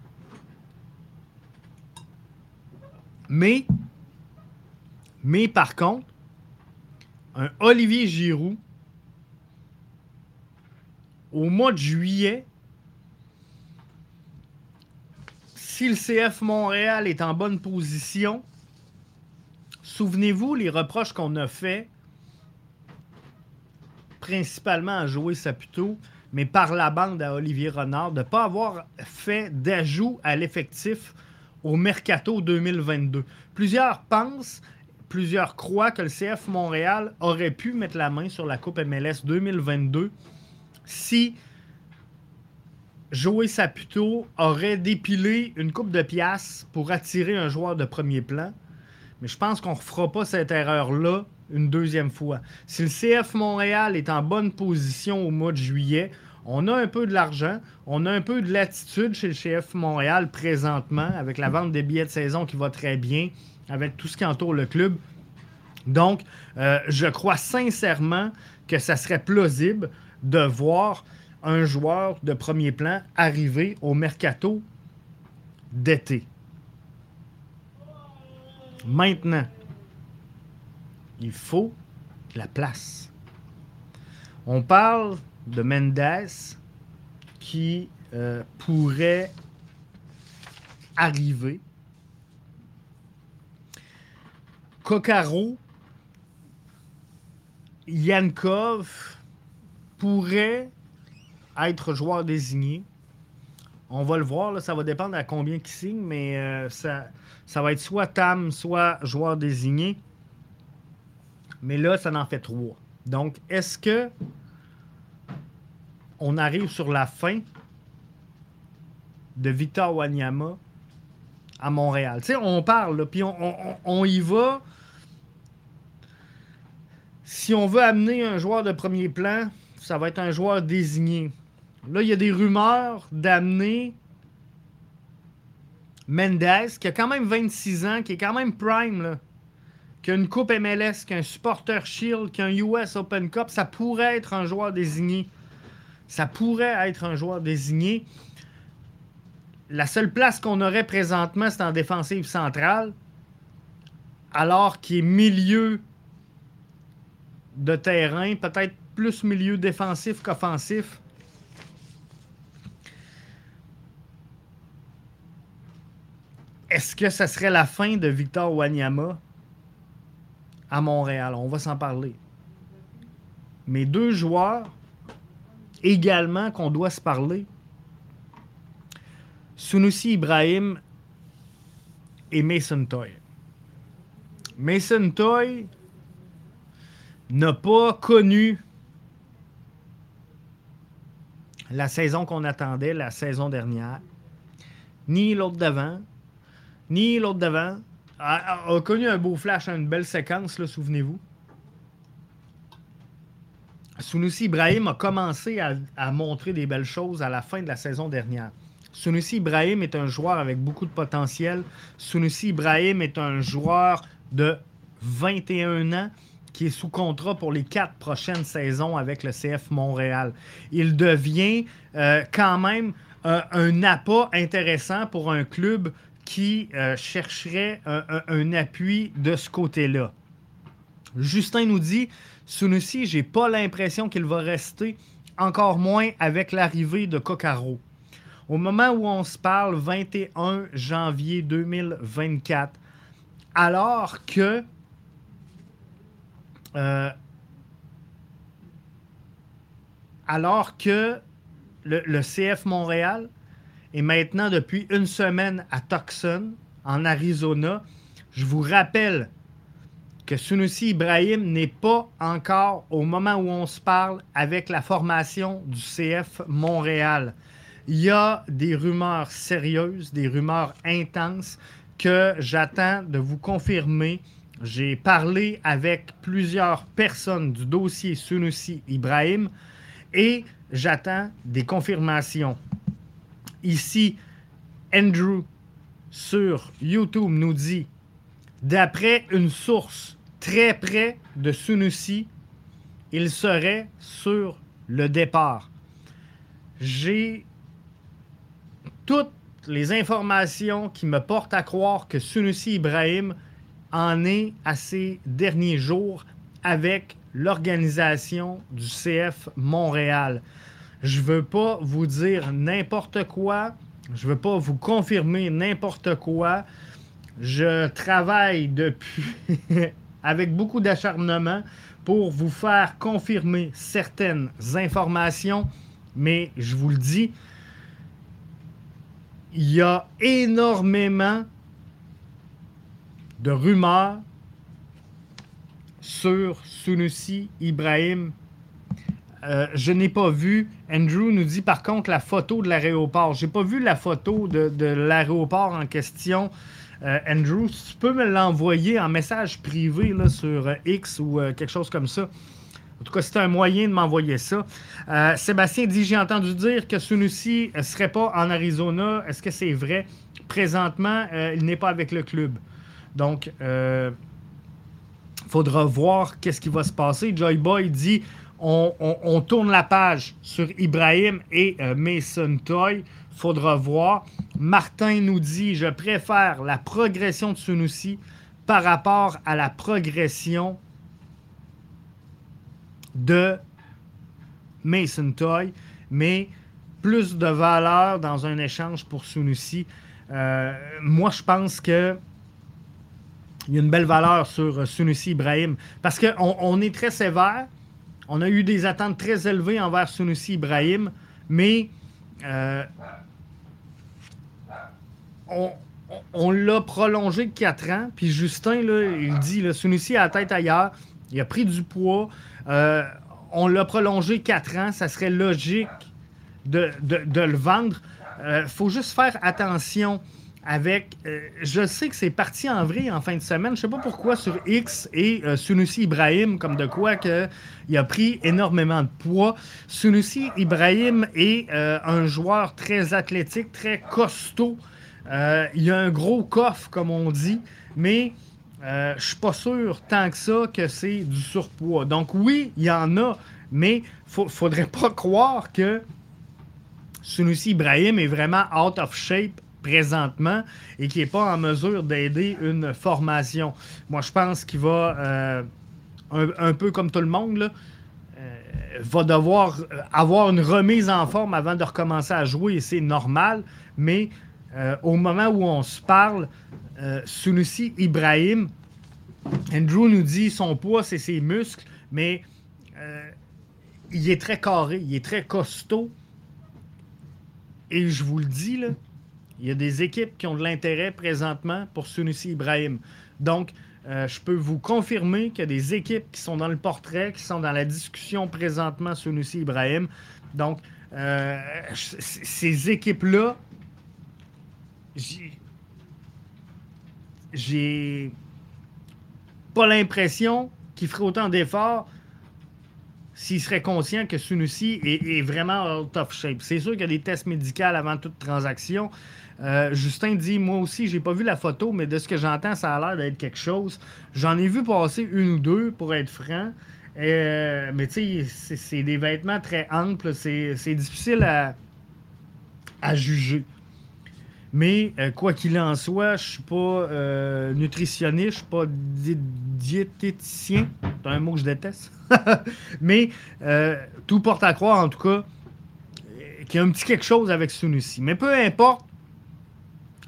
Mais, mais par contre, un Olivier Giroud, au mois de juillet, si le CF Montréal est en bonne position, Souvenez-vous les reproches qu'on a faits, principalement à Joey Saputo, mais par la bande à Olivier Renard, de ne pas avoir fait d'ajout à l'effectif au Mercato 2022. Plusieurs pensent, plusieurs croient que le CF Montréal aurait pu mettre la main sur la Coupe MLS 2022 si Joey Saputo aurait dépilé une coupe de pièces pour attirer un joueur de premier plan. Mais je pense qu'on ne refera pas cette erreur-là une deuxième fois. Si le CF Montréal est en bonne position au mois de juillet, on a un peu de l'argent, on a un peu de latitude chez le CF Montréal présentement, avec la vente des billets de saison qui va très bien, avec tout ce qui entoure le club. Donc, euh, je crois sincèrement que ça serait plausible de voir un joueur de premier plan arriver au mercato d'été. Maintenant, il faut la place. On parle de Mendes qui euh, pourrait arriver Kokaro, Yankov pourrait être joueur désigné. On va le voir, ça va dépendre à combien qui signe, mais euh, ça, ça va être soit Tam, soit joueur désigné. Mais là, ça en fait trois. Donc, est-ce que on arrive sur la fin de Victor Wanyama à Montréal? Tu sais, on parle, puis on, y va. Si on veut amener un joueur de premier plan, ça va être un joueur désigné. Là, il y a des rumeurs d'amener Mendes, qui a quand même 26 ans, qui est quand même prime, qui a une Coupe MLS, qui a un Supporter Shield, qui a un US Open Cup, ça pourrait être un joueur désigné. Ça pourrait être un joueur désigné. La seule place qu'on aurait présentement, c'est en défensive centrale, alors qu'il est milieu de terrain, peut-être plus milieu défensif qu'offensif. Est-ce que ça serait la fin de Victor Wanyama à Montréal? On va s'en parler. Mais deux joueurs également qu'on doit se parler. Sunusi Ibrahim et Mason Toy. Mason Toy n'a pas connu la saison qu'on attendait la saison dernière, ni l'autre d'avant, ni l'autre d'avant. A, connu un beau flash, une belle séquence, souvenez-vous. Sunusi Ibrahim a commencé à, montrer des belles choses à la fin de la saison dernière. Sunusi Ibrahim est un joueur avec beaucoup de potentiel. Sunusi Ibrahim est un joueur de 21 ans qui est sous contrat pour les quatre prochaines saisons avec le CF Montréal. Il devient euh, quand même euh, un appât intéressant pour un club qui euh, chercherait un, appui de ce côté-là. Justin nous dit Sunusi, j'ai pas l'impression qu'il va rester, encore moins avec l'arrivée de Kokaro. Au moment où on se parle, 21 janvier 2024, alors que euh, alors que le, CF Montréal est maintenant depuis une semaine à Tucson, en Arizona. Je vous rappelle que Sunusi Ibrahim n'est pas encore, au moment où on se parle, avec la formation du CF Montréal. Il y a des rumeurs sérieuses, des rumeurs intenses que j'attends de vous confirmer. J'ai parlé avec plusieurs personnes du dossier Sunusi Ibrahim et j'attends des confirmations. Ici, Andrew sur YouTube nous dit, d'après une source très près de Sunusi, il serait sur le départ. J'ai toutes les informations qui me portent à croire que Sunusi Ibrahim en est à ses derniers jours avec l'organisation du CF Montréal. Je veux pas vous dire n'importe quoi. Je veux pas vous confirmer n'importe quoi. Je travaille depuis *laughs* avec beaucoup d'acharnement pour vous faire confirmer certaines informations, mais je vous le dis, il y a énormément de rumeurs sur Sunusi Ibrahim. Euh, je n'ai pas vu. Andrew nous dit par contre la photo de l'aéroport. J'ai pas vu la photo de, l'aéroport en question. Euh, Andrew, tu peux me l'envoyer en message privé là, sur euh, X ou quelque chose comme ça. En tout cas, c'est un moyen de m'envoyer ça. Sébastien dit J'ai entendu dire que Sunusi ne serait pas en Arizona. Est-ce que c'est vrai? Présentement, il n'est pas avec le club. Donc, il faudra voir qu'est-ce qui va se passer. Joy Boy dit on, tourne la page sur Ibrahim et Mason Toy faudra voir. Martin nous dit Je préfère la progression de Sunusi par rapport à la progression de Mason Toy, mais plus de valeur dans un échange pour Sunusi. Euh, moi, je pense que il y a une belle valeur sur Sunusi Ibrahim. Parce qu'on on est très sévère. On a eu des attentes très élevées envers Sunusi Ibrahim, mais on, l'a prolongé de 4 ans. Puis Justin, il dit, Sunusi a la tête ailleurs. Il a pris du poids. on l'a prolongé 4 ans. Ça serait logique de, le vendre. Il euh, faut juste faire attention avec. Euh, je sais que c'est parti en vrai en fin de semaine. Je sais pas pourquoi sur X et euh, Sunusi Ibrahim, comme de quoi que, il a pris énormément de poids. Sunusi Ibrahim est un joueur très athlétique, très costaud. il a un gros coffre, comme on dit, mais je suis pas sûr tant que ça que c'est du surpoids. Donc oui, il y en a, mais il faudrait pas croire que Sunusi Ibrahim est vraiment out of shape présentement et qui n'est pas en mesure d'aider une formation. Moi, je pense qu'il va, euh, un, peu comme tout le monde, euh, va devoir avoir une remise en forme avant de recommencer à jouer et c'est normal. Mais euh, au moment où on se parle, Sunusi Ibrahim, Andrew nous dit son poids, c'est ses muscles, mais il est très carré, il est très costaud. Et je vous le dis, là, il y a des équipes qui ont de l'intérêt présentement pour Sunusi Ibrahim. Donc, euh, je peux vous confirmer qu'il y a des équipes qui sont dans le portrait, qui sont dans la discussion présentement Sunusi Ibrahim. Donc, euh, ces équipes-là, j'ai pas l'impression qu'ils feraient autant d'efforts s'il serait conscient que Sunusi est, vraiment out of shape. C'est sûr qu'il y a des tests médicaux avant toute transaction. Euh, Justin dit Moi aussi, j'ai pas vu la photo, mais de ce que j'entends, ça a l'air d'être quelque chose. J'en ai vu passer une ou deux, pour être franc. Euh, mais tu sais, c'est des vêtements très amples. C'est difficile à, juger. Mais euh, quoi qu'il en soit, je suis pas nutritionniste, je suis pas diététicien. C'est un mot que je déteste. *laughs* Mais tout porte à croire, en tout cas, qu'il y a un petit quelque chose avec Sunusi. Mais peu importe,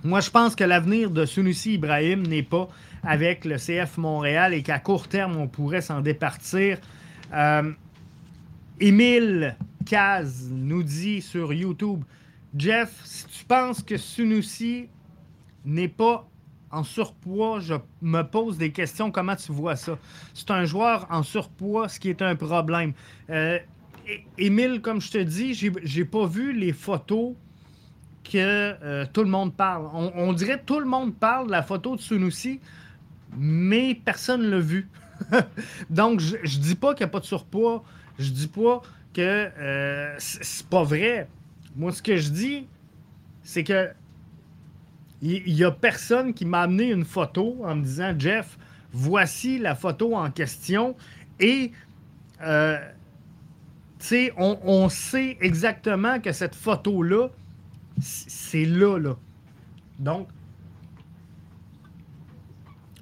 moi je pense que l'avenir de Sunusi Ibrahim n'est pas avec le CF Montréal et qu'à court terme, on pourrait s'en départir. Émile Caz nous dit sur YouTube Jeff, si tu penses que Sunusi n'est pas en surpoids, je me pose des questions. Comment tu vois ça? C'est un joueur en surpoids, ce qui est un problème. Euh, Émile, comme je te dis, j'ai pas vu les photos que euh, tout le monde parle. On, dirait que tout le monde parle de la photo de Sunusi, mais personne ne l'a vu. *laughs* Donc, je, je dis pas qu'il n'y a pas de surpoids. Je dis pas que euh, c'est pas vrai. Moi, ce que je dis, c'est que il y, a personne qui m'a amené une photo en me disant Jeff, voici la photo en question et euh, on, on, sait exactement que cette photo-là, c'est là, là. Donc,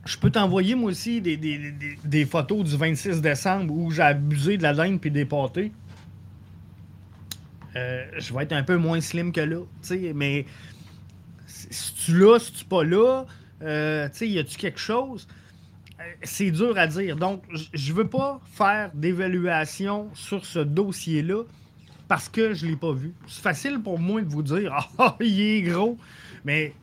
je peux t'envoyer moi aussi des, photos du 26 décembre où j'ai abusé de la laine puis des pâtés. Euh, je vais être un peu moins slim que là. Mais si tu là, si tu pas là, euh, y a-tu quelque chose? Euh, c'est dur à dire. Donc, je veux pas faire d'évaluation sur ce dossier-là parce que je l'ai pas vu. C'est facile pour moi de vous dire *laughs* Ah, il est gros. Mais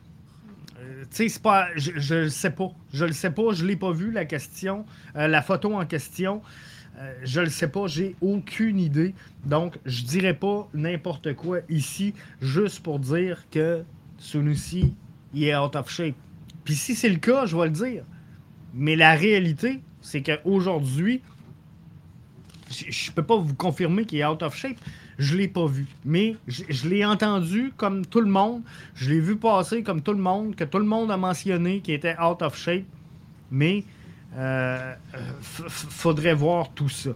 tu sais, pas. Je ne sais pas. Je le sais pas. Je l'ai pas vu, la question. la photo en question. Euh, je ne le sais pas, j'ai aucune idée. Donc, je dirais pas n'importe quoi ici, juste pour dire que Sunusi, il est out of shape. Puis si c'est le cas, je vais le dire. Mais la réalité, c'est qu'aujourd'hui, je ne peux pas vous confirmer qu'il est out of shape. Je l'ai pas vu. Mais je, l'ai entendu comme tout le monde. Je l'ai vu passer comme tout le monde, que tout le monde a mentionné qu'il était out of shape. Mais euh, faudrait voir tout ça.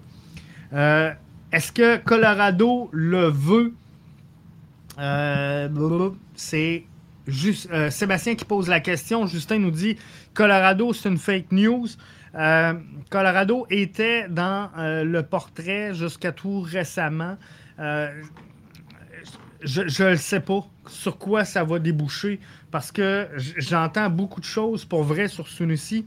Euh, est-ce que Colorado le veut? Euh, c'est juste Sébastien qui pose la question. Justin nous dit Colorado, c'est une fake news. Colorado était dans le portrait jusqu'à tout récemment. Je ne sais pas sur quoi ça va déboucher parce que j'entends beaucoup de choses pour vrai sur Sunusi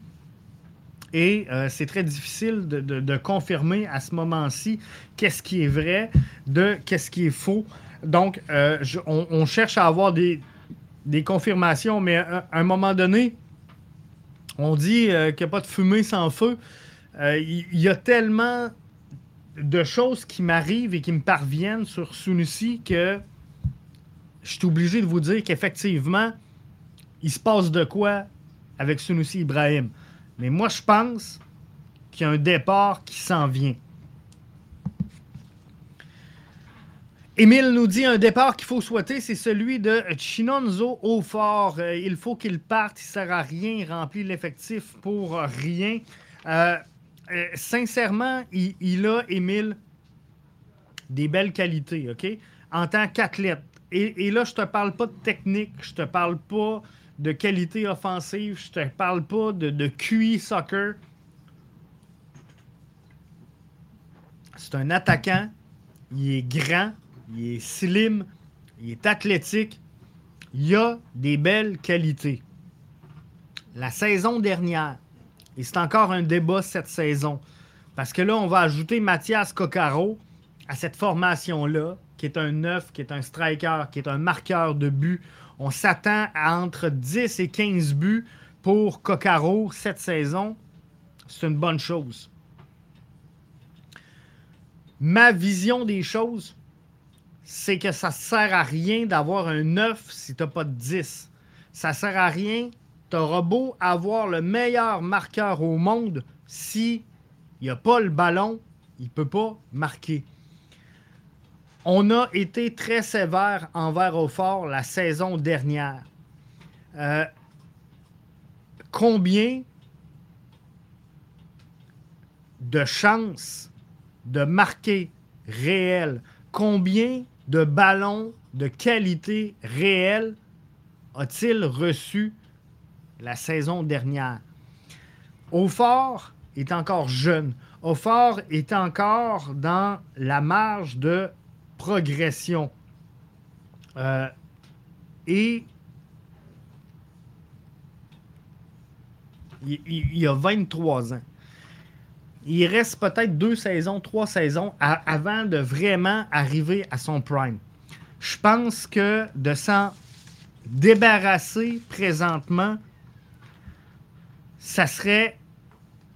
Et euh, c'est très difficile de, confirmer à ce moment-ci qu'est-ce qui est vrai de qu'est-ce qui est faux. Donc, euh, on, cherche à avoir des, confirmations, mais à, un moment donné, on dit qu'il n'y a pas de fumée sans feu. Il y, a tellement de choses qui m'arrivent et qui me parviennent sur Sunusi que je suis obligé de vous dire qu'effectivement, il se passe de quoi avec Sunusi Ibrahim. Mais moi, je pense qu'il y a un départ qui s'en vient. Émile nous dit un départ qu'il faut souhaiter, c'est celui de Chinonzo au fort. Euh, il faut qu'il parte, il ne sert à rien, il remplit l'effectif pour rien. Euh, euh, sincèrement, il, a, Émile, des belles qualités, OK? En tant qu'athlète. Et, là, je te parle pas de technique, je te parle pas de qualité offensive, je te parle pas de, de QI soccer. C'est un attaquant, il est grand, il est slim, il est athlétique, il a des belles qualités. La saison dernière, et c'est encore un débat cette saison. Parce que là, on va ajouter Mathias Coccaro à cette formation-là, qui est un neuf, qui est un striker, qui est un marqueur de but. On s'attend à entre 10 et 15 buts pour Coccaro cette saison. C'est une bonne chose. Ma vision des choses, c'est que ça ne sert à rien d'avoir un 9 si tu n'as pas de 10. Ça ne sert à rien T'auras beau avoir le meilleur marqueur au monde, si il a pas le ballon, il peut pas marquer. On a été très sévère envers Aufort la saison dernière. Euh, combien de chances de marquer réel, combien de ballons de qualité réelle a-t-il reçu la saison dernière. Aufort est encore jeune. Aufort est encore dans la marge de progression. Euh, et il, il, a 23 ans. Il reste peut-être deux saisons, trois saisons avant de vraiment arriver à son prime. Je pense que de s'en débarrasser présentement, ça serait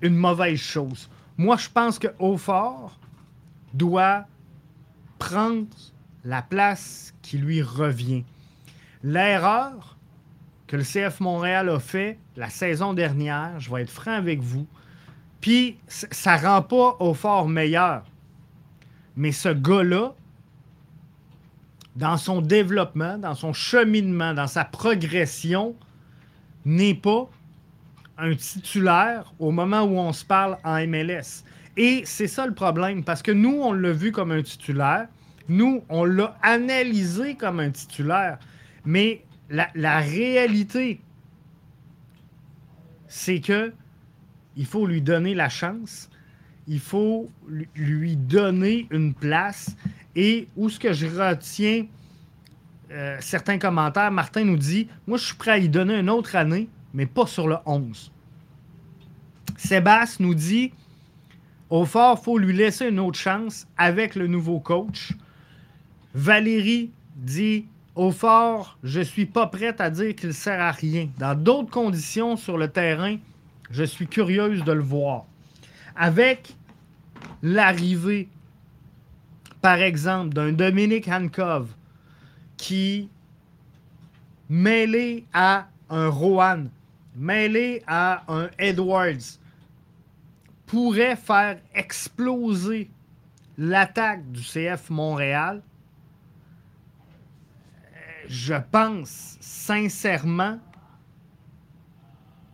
une mauvaise chose. Moi, je pense que Hautfort doit prendre la place qui lui revient. L'erreur que le CF Montréal a fait la saison dernière, je vais être franc avec vous, puis ça rend pas Hautfort meilleur. Mais ce gars-là, dans son développement, dans son cheminement, dans sa progression, n'est pas un titulaire au moment où on se parle en MLS. Et c'est ça le problème, parce que nous, on l'a vu comme un titulaire, nous, on l'a analysé comme un titulaire, mais la, réalité, c'est que il faut lui donner la chance, il faut lui donner une place, et où ce que je retiens euh, certains commentaires, Martin nous dit, moi, je suis prêt à y donner une autre année, mais pas sur le 11. Sébastien nous dit au fort, il faut lui laisser une autre chance avec le nouveau coach. Valérie dit au fort, je ne suis pas prête à dire qu'il ne sert à rien. Dans d'autres conditions sur le terrain, je suis curieuse de le voir. Avec l'arrivée, par exemple, d'un Dominique Hankov qui, mêlé à un Rohan, mêlé à un Edwards, pourrait faire exploser l'attaque du CF Montréal, je pense sincèrement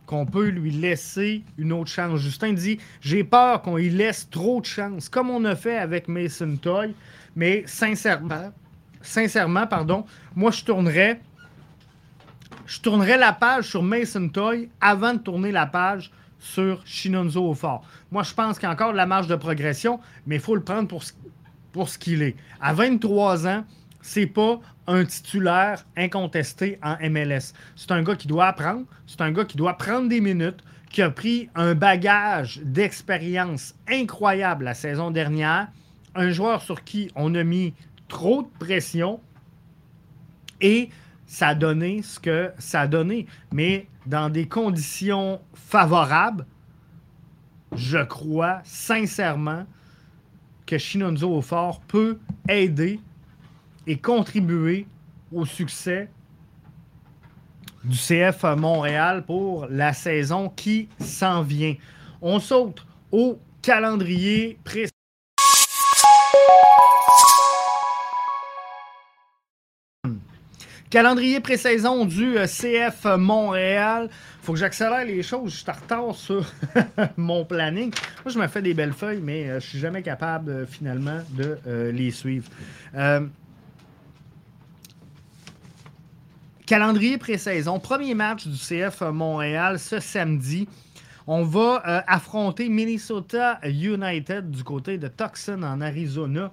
qu'on peut lui laisser une autre chance. Justin dit J'ai peur qu'on lui laisse trop de chance, comme on a fait avec Mason Toy, mais sincèrement, sincèrement, pardon, moi je tournerais je tournerais la page sur Mason Toy avant de tourner la page sur Shinonzo au fort. Moi, je pense qu'il y a encore de la marge de progression, mais il faut le prendre pour ce, pour ce qu'il est. À 23 ans, c'est pas un titulaire incontesté en MLS. C'est un gars qui doit apprendre, c'est un gars qui doit prendre des minutes, qui a pris un bagage d'expérience incroyable la saison dernière, un joueur sur qui on a mis trop de pression et ça a donné ce que ça a donné. Mais dans des conditions favorables, je crois sincèrement que Shinonzo Fort peut aider et contribuer au succès du CF Montréal pour la saison qui s'en vient. On saute au calendrier précis. Calendrier pré-saison du euh, CF Montréal. Faut que j'accélère les choses. Je suis en retard sur *laughs* mon planning. Moi, je me fais des belles feuilles, mais euh, je suis jamais capable euh, finalement de les suivre. calendrier pré-saison. Premier match du CF Montréal ce samedi. On va affronter Minnesota United du côté de Tucson en Arizona.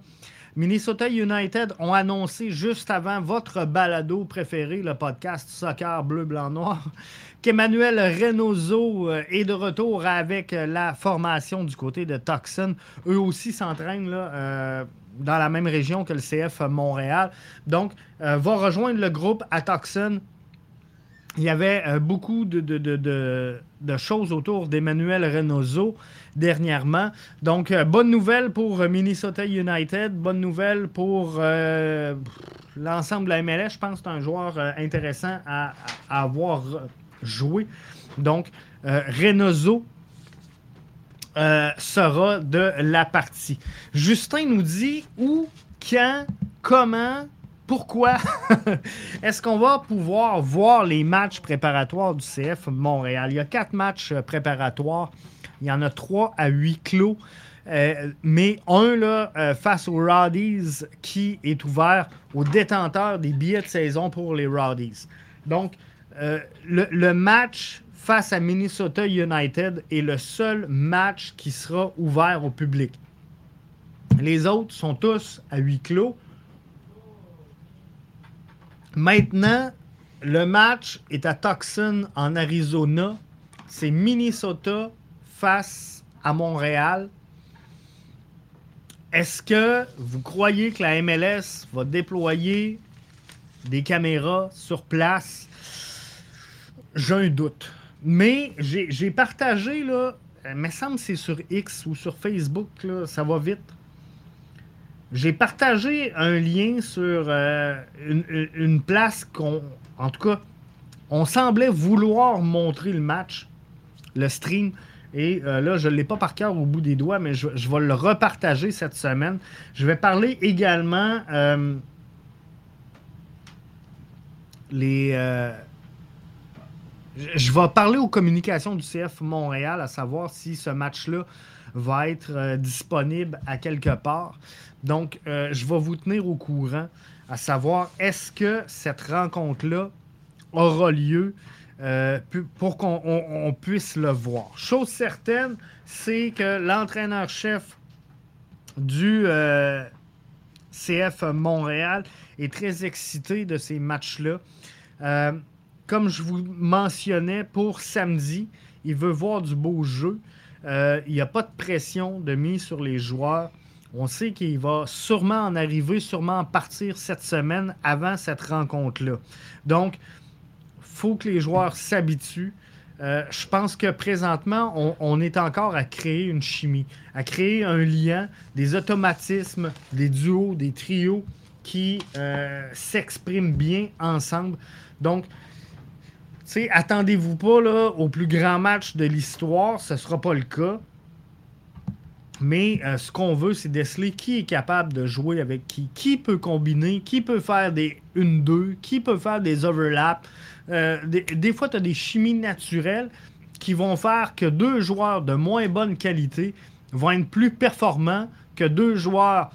Minnesota United ont annoncé juste avant votre balado préféré, le podcast Soccer Bleu, Blanc, Noir, *laughs* qu'Emmanuel Reynoso euh, est de retour avec la formation du côté de Tucson. Eux aussi s'entraînent euh, dans la même région que le CF Montréal. Donc, euh, va rejoindre le groupe à Tucson. Il y avait beaucoup de, de, choses autour d'Emmanuel Reynoso dernièrement. Donc, euh, bonne nouvelle pour Minnesota United, bonne nouvelle pour euh, l'ensemble de la MLS. Je pense que c'est un joueur euh, intéressant à, avoir joué. Donc, Reynoso sera de la partie. Justin nous dit où, quand, comment, pourquoi? *laughs* Est-ce qu'on va pouvoir voir les matchs préparatoires du CF Montréal? Il y a quatre matchs préparatoires il y en a trois à huit clos. Euh, mais un là, euh, face aux Rowdies qui est ouvert aux détenteurs des billets de saison pour les Rowdies. Donc, euh, le, match face à Minnesota United est le seul match qui sera ouvert au public. Les autres sont tous à huis clos. Maintenant, le match est à Tucson, en Arizona. C'est Minnesota face à Montréal, est-ce que vous croyez que la MLS va déployer des caméras sur place? J'ai un doute. Mais j'ai partagé, là, il me semble que c'est sur X ou sur Facebook, là, ça va vite. J'ai partagé un lien sur euh, une, place qu'on, en tout cas, on semblait vouloir montrer le match, le stream. Et euh, là, je ne l'ai pas par cœur au bout des doigts, mais je, vais le repartager cette semaine. Je vais parler également euh, les. Euh, je vais parler aux communications du CF Montréal, à savoir si ce match-là va être disponible à quelque part. Donc, je vais vous tenir au courant, à savoir est-ce que cette rencontre-là aura lieu euh, pour qu'on puisse le voir. Chose certaine, c'est que l'entraîneur-chef du euh, CF Montréal est très excité de ces matchs-là. Euh, comme je vous mentionnais, pour samedi, il veut voir du beau jeu. il n'y a pas de pression de mise sur les joueurs. On sait qu'il va sûrement en arriver, sûrement en partir cette semaine avant cette rencontre-là. Donc, faut que les joueurs s'habituent. Euh, je pense que présentement, on, est encore à créer une chimie, à créer un lien, des automatismes, des duos, des trios qui euh, s'expriment bien ensemble. Donc, attendez-vous pas là, au plus grand match de l'histoire, ce ne sera pas le cas. Mais euh, ce qu'on veut, c'est déceler qui est capable de jouer avec qui, qui peut combiner, qui peut faire des 1-2, qui peut faire des overlaps. Euh, des, fois, tu as des chimies naturelles qui vont faire que deux joueurs de moins bonne qualité vont être plus performants que deux joueurs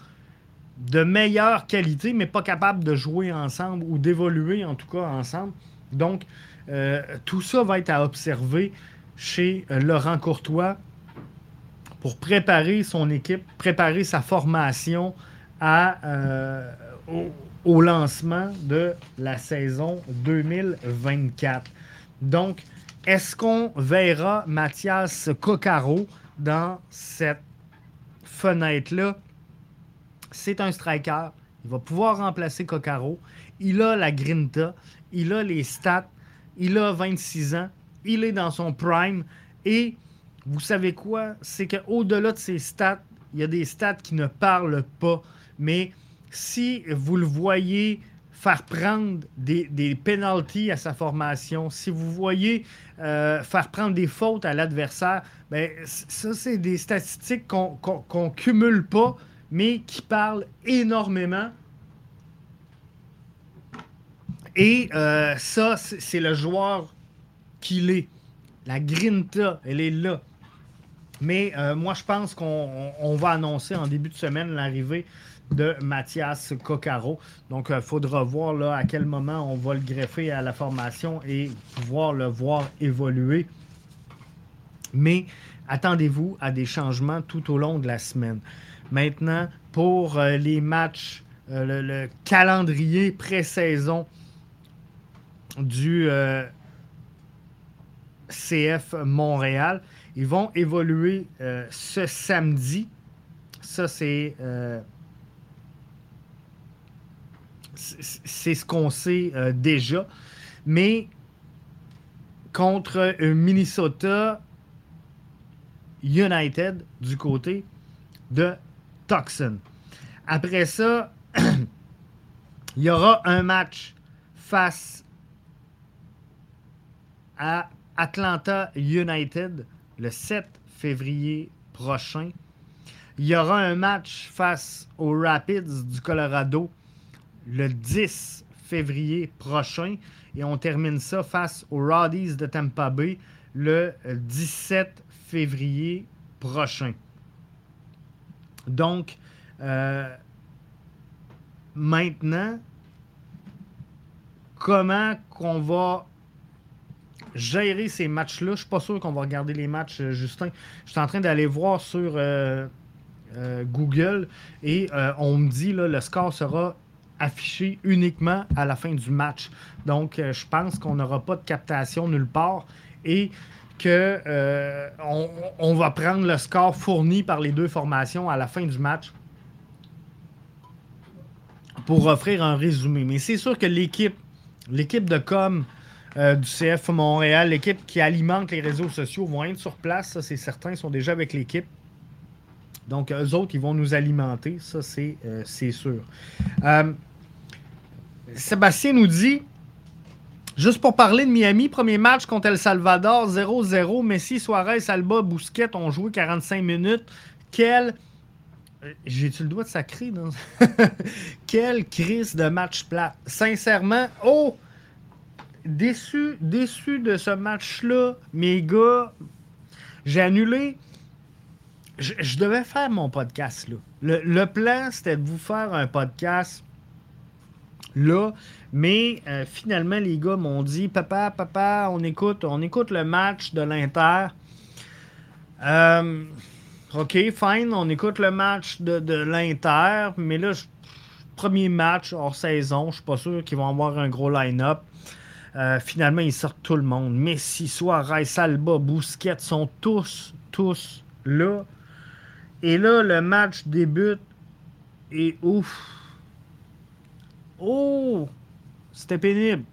de meilleure qualité, mais pas capables de jouer ensemble ou d'évoluer en tout cas ensemble. Donc, euh, tout ça va être à observer chez Laurent Courtois pour préparer son équipe, préparer sa formation à, euh, au, lancement de la saison 2024. Donc, est-ce qu'on verra Mathias Coccaro dans cette fenêtre-là? C'est un striker. Il va pouvoir remplacer Coccaro. Il a la grinta. Il a les stats. Il a 26 ans. Il est dans son prime. Et vous savez quoi? C'est qu'au-delà de ses stats, il y a des stats qui ne parlent pas. Mais si vous le voyez faire prendre des, des penalties à sa formation, si vous voyez euh, faire prendre des fautes à l'adversaire, ben, ça, c'est des statistiques qu'on ne cumule pas, mais qui parlent énormément. Et euh, ça, c'est le joueur qu'il est. La grinta, elle est là. Mais euh, moi, je pense qu'on va annoncer en début de semaine l'arrivée de Mathias Coccaro. Donc, il faudra voir à quel moment on va le greffer à la formation et pouvoir le voir évoluer. Mais attendez-vous à des changements tout au long de la semaine. Maintenant, pour euh, les matchs, euh, le, calendrier pré-saison du euh, CF Montréal, ils vont évoluer ce samedi. Ça, c'est c'est ce qu'on sait euh, déjà. Mais contre Minnesota United du côté de Tucson. Après ça, *clears throat* il y aura un match face à Atlanta United le 7 février prochain. Il y aura un match face aux Rapids du Colorado le 10 février prochain. Et on termine ça face aux Roddies de Tampa Bay le 17 février prochain. Donc, euh, maintenant, comment qu'on va gérer ces matchs-là? Je ne suis pas sûr qu'on va regarder les matchs, euh, Justin. Je suis en train d'aller voir sur euh, Google et on me dit là, le score sera affiché uniquement à la fin du match. Donc, euh, je pense qu'on n'aura pas de captation nulle part et que euh, on, va prendre le score fourni par les deux formations à la fin du match pour offrir un résumé. Mais c'est sûr que l'équipe, l'équipe de com euh, du CF Montréal, l'équipe qui alimente les réseaux sociaux vont être sur place, ça c'est certain, ils sont déjà avec l'équipe. Donc, eux autres, ils vont nous alimenter, ça c'est sûr. Sébastien nous dit Juste pour parler de Miami, premier match contre El Salvador, 0-0. Messi, Suarez, Alba, Bousquet ont joué 45 minutes. Quel. Euh, j'ai-tu le doigt de sacrer? Non? *laughs* Quelle crise de match plat. Sincèrement, oh! Déçu, déçu de ce match-là, mes gars. J'ai annulé. Je, devais faire mon podcast là. le plan, c'était de vous faire un podcast là. Mais euh, finalement, les gars m'ont dit Papa, papa, on écoute, on écoute le match de l'Inter. Euh, OK, fine, on écoute le match de, l'Inter. Mais là, premier match hors saison, je suis pas sûr qu'ils vont avoir un gros line-up. Euh, finalement, ils sortent tout le monde. Messi, Suarez, Salba, Bousquet sont tous, tous là. Et là, le match débute et ouf, Oh! C'était pénible.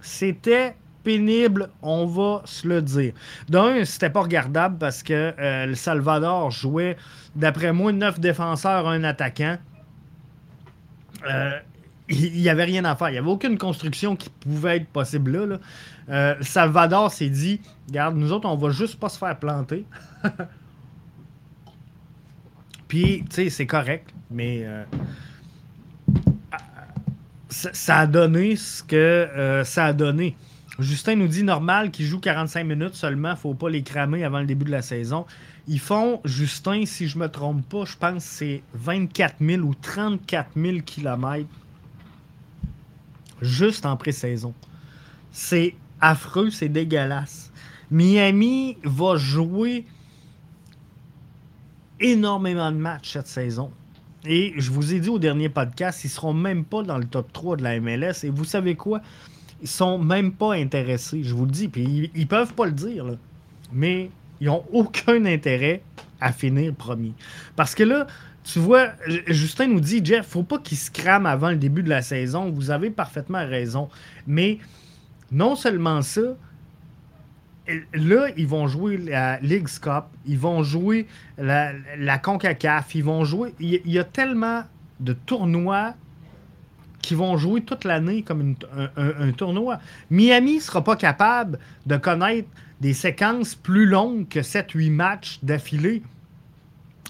C'était pénible, on va se le dire. D'un, c'était pas regardable parce que euh, le Salvador jouait, d'après moi, neuf défenseurs, un attaquant. Euh, il n'y avait rien à faire. Il n'y avait aucune construction qui pouvait être possible là. Euh, le Salvador s'est dit Regarde, nous autres, on va juste pas se faire planter. *laughs* C'est correct, mais ça, a donné ce que euh, ça a donné. Justin nous dit normal qu'ils jouent 45 minutes seulement, faut pas les cramer avant le début de la saison. Ils font, Justin, si je me trompe pas, je pense que c'est 24 000 ou 34 000 kilomètres juste en pré-saison. C'est affreux, c'est dégueulasse. Miami va jouer énormément de matchs cette saison. Et je vous ai dit au dernier podcast, ils ne seront même pas dans le top 3 de la MLS. Et vous savez quoi? ils sont même pas intéressés, je vous le dis. Puis ils, peuvent pas le dire, mais ils ont aucun intérêt à finir premier. Parce que là, tu vois, Justin nous dit, Jeff, faut pas qu'ils se crament avant le début de la saison. Vous avez parfaitement raison. Mais non seulement ça, là, ils vont jouer la Ligue Cup, ils vont jouer la, CONCACAF, ils vont jouer. Il y, a tellement de tournois qui vont jouer toute l'année comme un, tournoi. Miami ne sera pas capable de connaître des séquences plus longues que 7-8 matchs d'affilée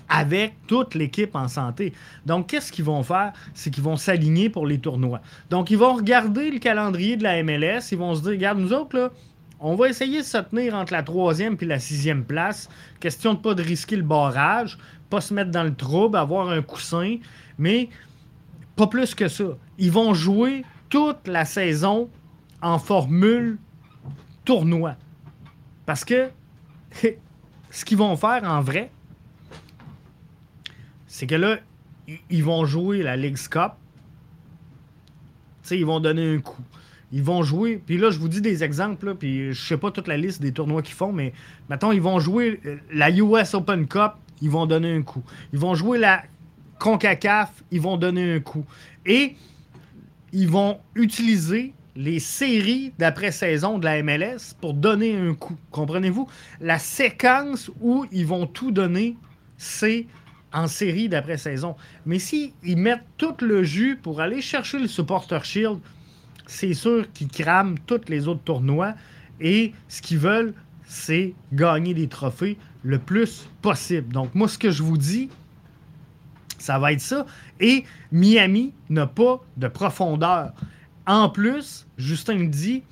avec toute l'équipe en santé. Donc, qu'est-ce qu'ils vont faire? C'est qu'ils vont s'aligner pour les tournois. Donc, ils vont regarder le calendrier de la MLS. Ils vont se dire, regarde, nous autres, là, on va essayer de se tenir entre la troisième et la sixième place. Question de pas risquer le barrage, pas se mettre dans le trouble, avoir un coussin, mais pas plus que ça. Ils vont jouer toute la saison en formule tournoi. Parce que *laughs* ce qu'ils vont faire en vrai, c'est que là, ils vont jouer la Ligue Cup. ils vont donner un coup. Ils vont jouer, puis là, je vous dis des exemples, puis je sais pas toute la liste des tournois qu'ils font, mais maintenant, ils vont jouer euh, la US Open Cup, ils vont donner un coup. Ils vont jouer la CONCACAF, ils vont donner un coup. Et ils vont utiliser les séries d'après-saison de la MLS pour donner un coup. Comprenez-vous? La séquence où ils vont tout donner, c'est en série d'après-saison. Mais s'ils mettent tout le jus pour aller chercher le Supporter Shield, c'est sûr qu'ils crament tous les autres tournois et ce qu'ils veulent, c'est gagner des trophées le plus possible. Donc, moi, ce que je vous dis, ça va être ça. Et Miami n'a pas de profondeur. En plus, Justin me dit,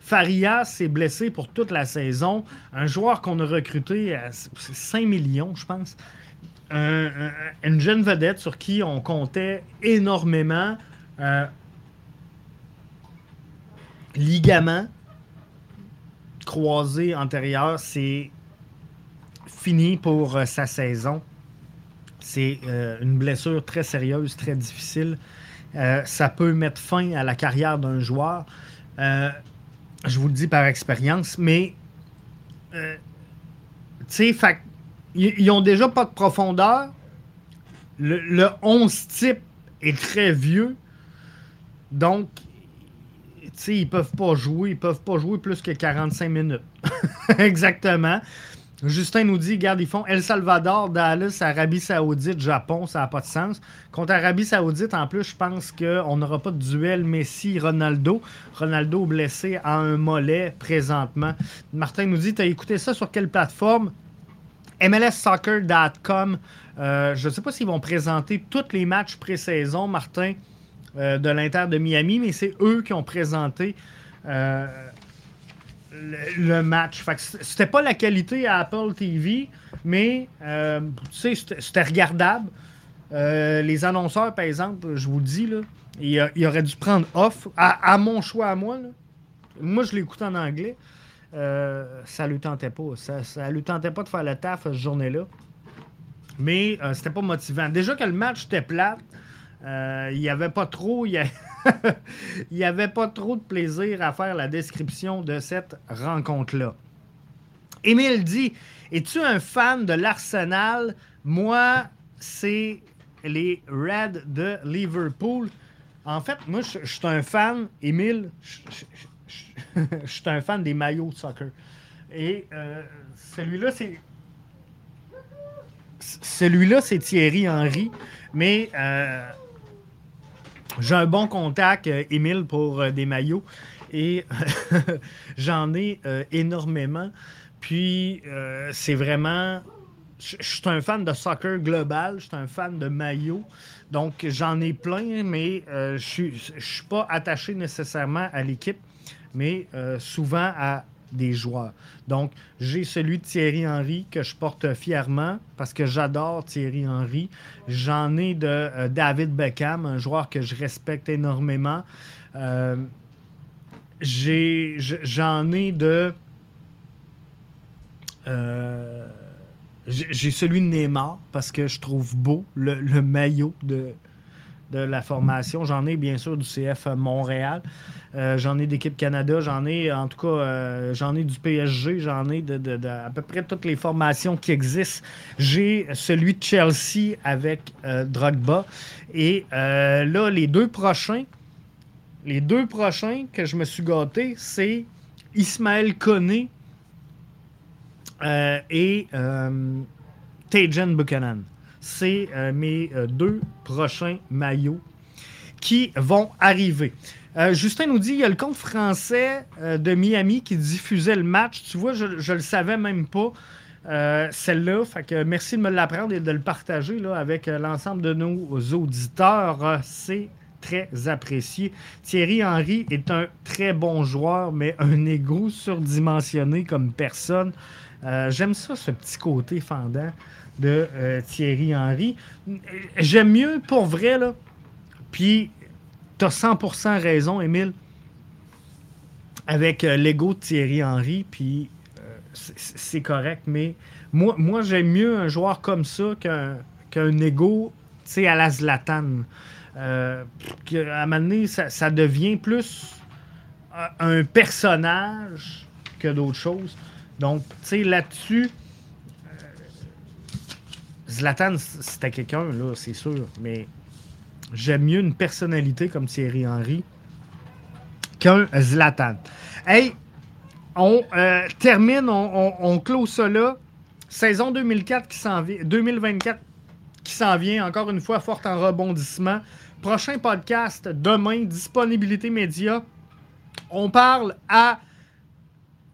Faria s'est blessé pour toute la saison. Un joueur qu'on a recruté à 5 millions, je pense. une jeune vedette sur qui on comptait énormément. Euh, ligament croisé antérieur, c'est fini pour euh, sa saison. C'est euh, une blessure très sérieuse, très difficile. Euh, ça peut mettre fin à la carrière d'un joueur. je vous le dis par expérience, mais tu sais, ils n'ont déjà pas de profondeur. Le, le 11 type est très vieux. Donc, ils peuvent pas jouer, ils peuvent pas jouer plus que 45 minutes. *laughs* Exactement. Justin nous dit, regarde, ils font El Salvador, Dallas, Arabie Saoudite, Japon, ça n'a pas de sens. Contre Arabie Saoudite, en plus, je pense qu'on n'aura pas de duel Messi-Ronaldo. Ronaldo blessé à un mollet présentement. Martin nous dit, tu as écouté ça sur quelle plateforme? MLSsoccer.com. Euh, je ne sais pas s'ils vont présenter tous les matchs pré-saison, Martin. Euh, de l'Inter de Miami, mais c'est eux qui ont présenté euh, le, match. c'était pas la qualité à Apple TV, mais euh, c'était regardable. les annonceurs, par exemple, je vous le dis, là, il, aurait dû prendre off à, mon choix à moi. Moi, je l'écoute en anglais. ça lui tentait pas. Ça, ça lui tentait pas de faire le taf cette journée-là. Mais c'était pas motivant. Déjà que le match était plat, euh, il n'y avait pas trop. Il n'y *laughs* avait pas trop de plaisir à faire la description de cette rencontre-là. Émile dit Es-tu un fan de l'Arsenal? Moi, c'est les Reds de Liverpool. En fait, moi, je suis un fan, Émile, *laughs* je suis un fan des maillots de soccer. Et euh, celui-là, c'est. Celui-là, c'est Thierry Henry. Mais euh, j'ai un bon contact, euh, Émile, pour euh, des maillots. Et *laughs* j'en ai euh, énormément. Puis, c'est vraiment. Je suis un fan de soccer global, je suis un fan de maillots. Donc, j'en ai plein, mais je ne suis pas attaché nécessairement à l'équipe, mais souvent à des joueurs. Donc, j'ai celui de Thierry Henry que je porte fièrement parce que j'adore Thierry Henry. J'en ai de euh, David Beckham, un joueur que je respecte énormément. Euh, j'en ai, de. Euh, j'ai celui de Neymar parce que je trouve beau le, maillot de, de la formation. J'en ai bien sûr du CF Montréal. Euh, j'en ai d'équipe Canada, j'en ai en tout cas, euh, j'en ai du PSG, j'en ai de, à peu près toutes les formations qui existent. J'ai celui de Chelsea avec euh, Drogba. Et là, les deux prochains, les deux prochains que je me suis gâté, c'est Ismaël Koné et Tajan Buchanan. C'est mes deux prochains maillots qui vont arriver. Euh, Justin nous dit il y a le compte français euh, de Miami qui diffusait le match. Tu vois, je ne le savais même pas. Euh, celle-là. Merci de me l'apprendre et de le partager avec l'ensemble de nos auditeurs. C'est très apprécié. Thierry Henry est un très bon joueur, mais un égo surdimensionné comme personne. J'aime ça, ce petit côté fendant de Thierry Henry. J'aime mieux pour vrai, là. Puis tu as 100% raison, Émile, avec euh, l'ego de Thierry Henry, puis euh, c'est correct, mais moi, j'aime mieux un joueur comme ça qu'un ego à la Zlatan. Euh, à un moment donné, ça, devient plus un personnage que d'autres choses. Donc, tu sais, là-dessus, Zlatan, c'était quelqu'un, là, c'est sûr, mais J'aime mieux une personnalité comme Thierry Henry qu'un Zlatan. Hey, on euh, termine, on, on, clôt ça là. Saison 2004 qui s'en vient, 2024 qui s'en vient, encore une fois, forte en rebondissement. Prochain podcast demain, disponibilité média. On parle à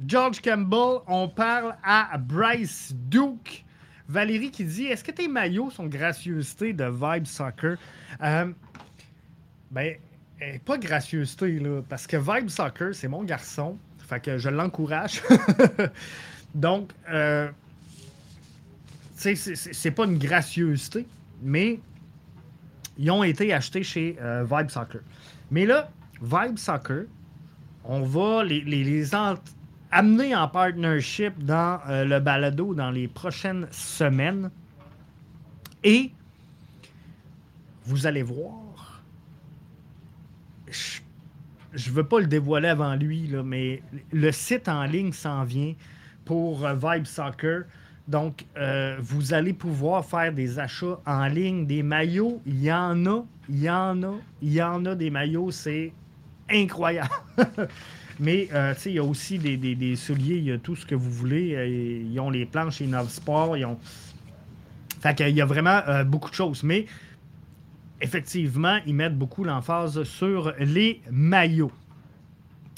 George Campbell, on parle à Bryce Duke. Valérie qui dit Est-ce que tes maillots sont gracieuseté de Vibe Soccer? Euh, Ben, pas gracieuseté, là, parce que Vibe Soccer, c'est mon garçon. Fait que je l'encourage. *laughs* Donc, euh, tu sais, c'est pas une gracieuseté, mais ils ont été achetés chez euh, Vibe Soccer. Mais là, Vibe Soccer, on va les, les, les, amener en partnership dans euh, le balado dans les prochaines semaines. Et vous allez voir, je ne veux pas le dévoiler avant lui, là, mais le site en ligne s'en vient pour euh, Vibe Soccer. Donc, euh, vous allez pouvoir faire des achats en ligne, des maillots. Il y en a, il y en a, il y en a des maillots. C'est incroyable. *laughs* Mais euh, il y a aussi des, souliers, il y a tout ce que vous voulez. Euh, ils ont les planches chez Sport. Ils ont... Fait y a vraiment euh, beaucoup de choses. Mais effectivement, ils mettent beaucoup l'emphase sur les maillots.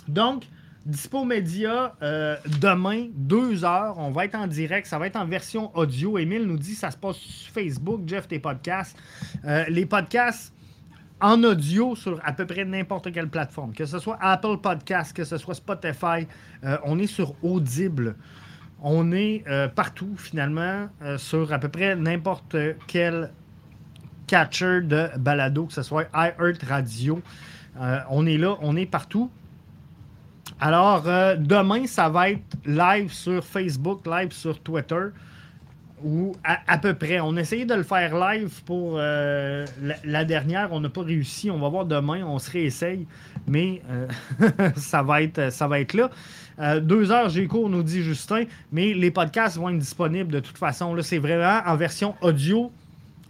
Donc, Dispo Média, demain, 2 heures, on va être en direct, ça va être en version audio. Émile nous dit ça se passe sur Facebook, Jeff, tes podcasts. les podcasts, en audio sur à peu près n'importe quelle plateforme, que ce soit Apple Podcast, que ce soit Spotify, euh, on est sur Audible. On est euh, partout finalement euh, sur à peu près n'importe quel catcher de balado, que ce soit iHeart Radio. on est là, on est partout. Alors, demain, ça va être live sur Facebook, live sur Twitter ou à, peu près. On a essayé de le faire live pour euh, la, dernière, on n'a pas réussi. On va voir demain, on se réessaye, mais euh, *laughs* ça, va être, ça va être là. Euh, deux heures, j'ai cours, nous dit Justin, mais les podcasts vont être disponibles de toute façon. Là, c'est vraiment en version audio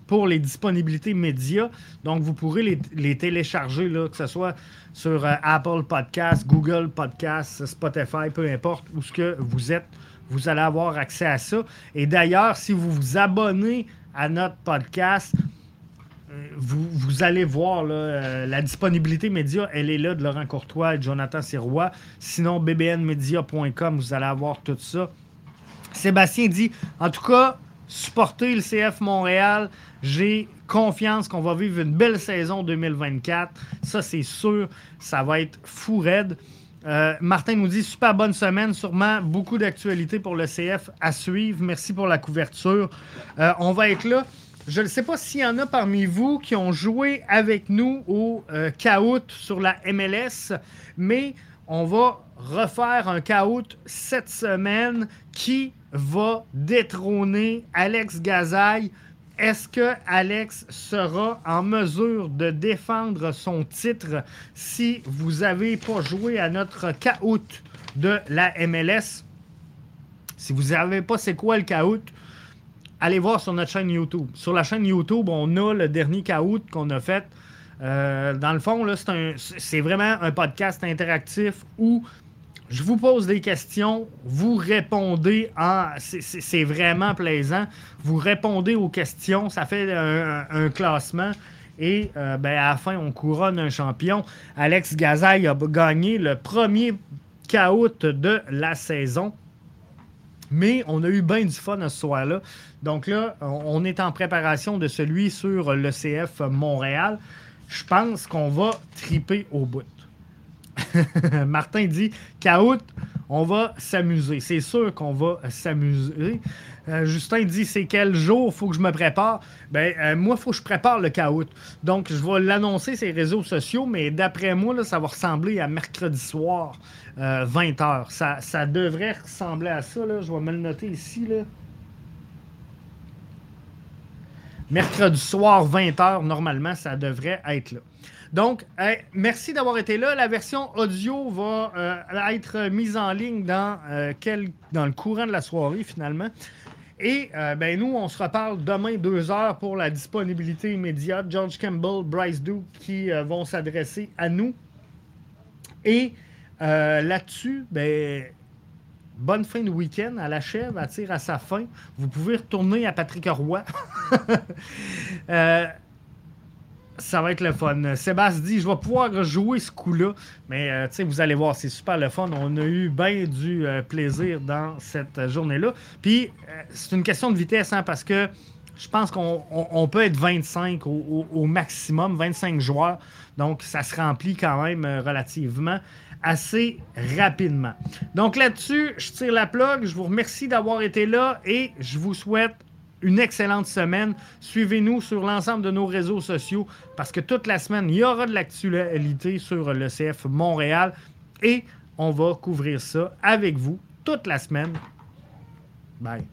pour les disponibilités médias. Donc, vous pourrez les, les télécharger, là, que ce soit sur Apple Podcasts, Google Podcasts, Spotify, peu importe où ce que vous êtes vous allez avoir accès à ça. Et d'ailleurs, si vous vous abonnez à notre podcast, euh, vous, allez voir euh, la disponibilité média, elle est là de Laurent Courtois et Jonathan Sirois. Sinon, bbnmedia.com, vous allez avoir tout ça. Sébastien dit, en tout cas, supportez le CF Montréal. J'ai confiance qu'on va vivre une belle saison 2024. Ça, c'est sûr. Ça va être fou raide. Euh, Martin nous dit super bonne semaine, sûrement beaucoup d'actualités pour le CF à suivre. Merci pour la couverture. Euh, on va être là. Je ne sais pas s'il y en a parmi vous qui ont joué avec nous au euh, sur la MLS, mais on va refaire un caout cette semaine qui va détrôner Alex Gazaille est-ce que Alex sera en mesure de défendre son titre si vous n'avez pas joué à notre caout de la MLS? Si vous n'avez pas c'est quoi le caout, allez voir sur notre chaîne YouTube. Sur la chaîne YouTube, on a le dernier caout qu'on a fait. Euh, dans le fond, c'est vraiment un podcast interactif où je vous pose des questions, vous répondez en. C'est vraiment plaisant. Vous répondez aux questions, ça fait un, classement. Et euh, ben, à la fin, on couronne un champion. Alex Gazaille a gagné le premier caout de la saison. Mais on a eu bien du fun ce soir-là. Donc là, on est en préparation de celui sur le CF Montréal. Je pense qu'on va triper au bout. *laughs* Martin dit Caout, on va s'amuser. C'est sûr qu'on va s'amuser. Euh, Justin dit c'est quel jour faut que je me prépare? Ben euh, moi faut que je prépare le caout. Donc je vais l'annoncer sur les réseaux sociaux, mais d'après moi ça va ressembler à mercredi soir 20h. Euh, ça, devrait ressembler à ça Je vais me le noter ici. Mercredi soir 20h normalement ça devrait être là. Donc, merci d'avoir été là. La version audio va euh, être mise en ligne dans, euh, dans le courant de la soirée, finalement. Et euh, ben, nous, on se reparle demain, deux heures, pour la disponibilité immédiate. George Campbell, Bryce Duke qui vont s'adresser à nous. Et là-dessus, ben, bonne fin de week-end. À la chèvre, à tire à sa fin. Vous pouvez retourner à Patrick Roy. *laughs* Ça va être le fun. Sébastien dit Je vais pouvoir jouer ce coup-là. Mais euh, vous allez voir, c'est super le fun. On a eu bien du euh, plaisir dans cette journée-là. Puis, euh, c'est une question de vitesse, hein, parce que je pense qu'on peut être 25 au, maximum, 25 joueurs. Donc, ça se remplit quand même relativement assez rapidement. Donc là-dessus, je tire la plug. Je vous remercie d'avoir été là et je vous souhaite une excellente semaine. Suivez-nous sur l'ensemble de nos réseaux sociaux parce que toute la semaine, il y aura de l'actualité sur le CF Montréal et on va couvrir ça avec vous toute la semaine. Bye.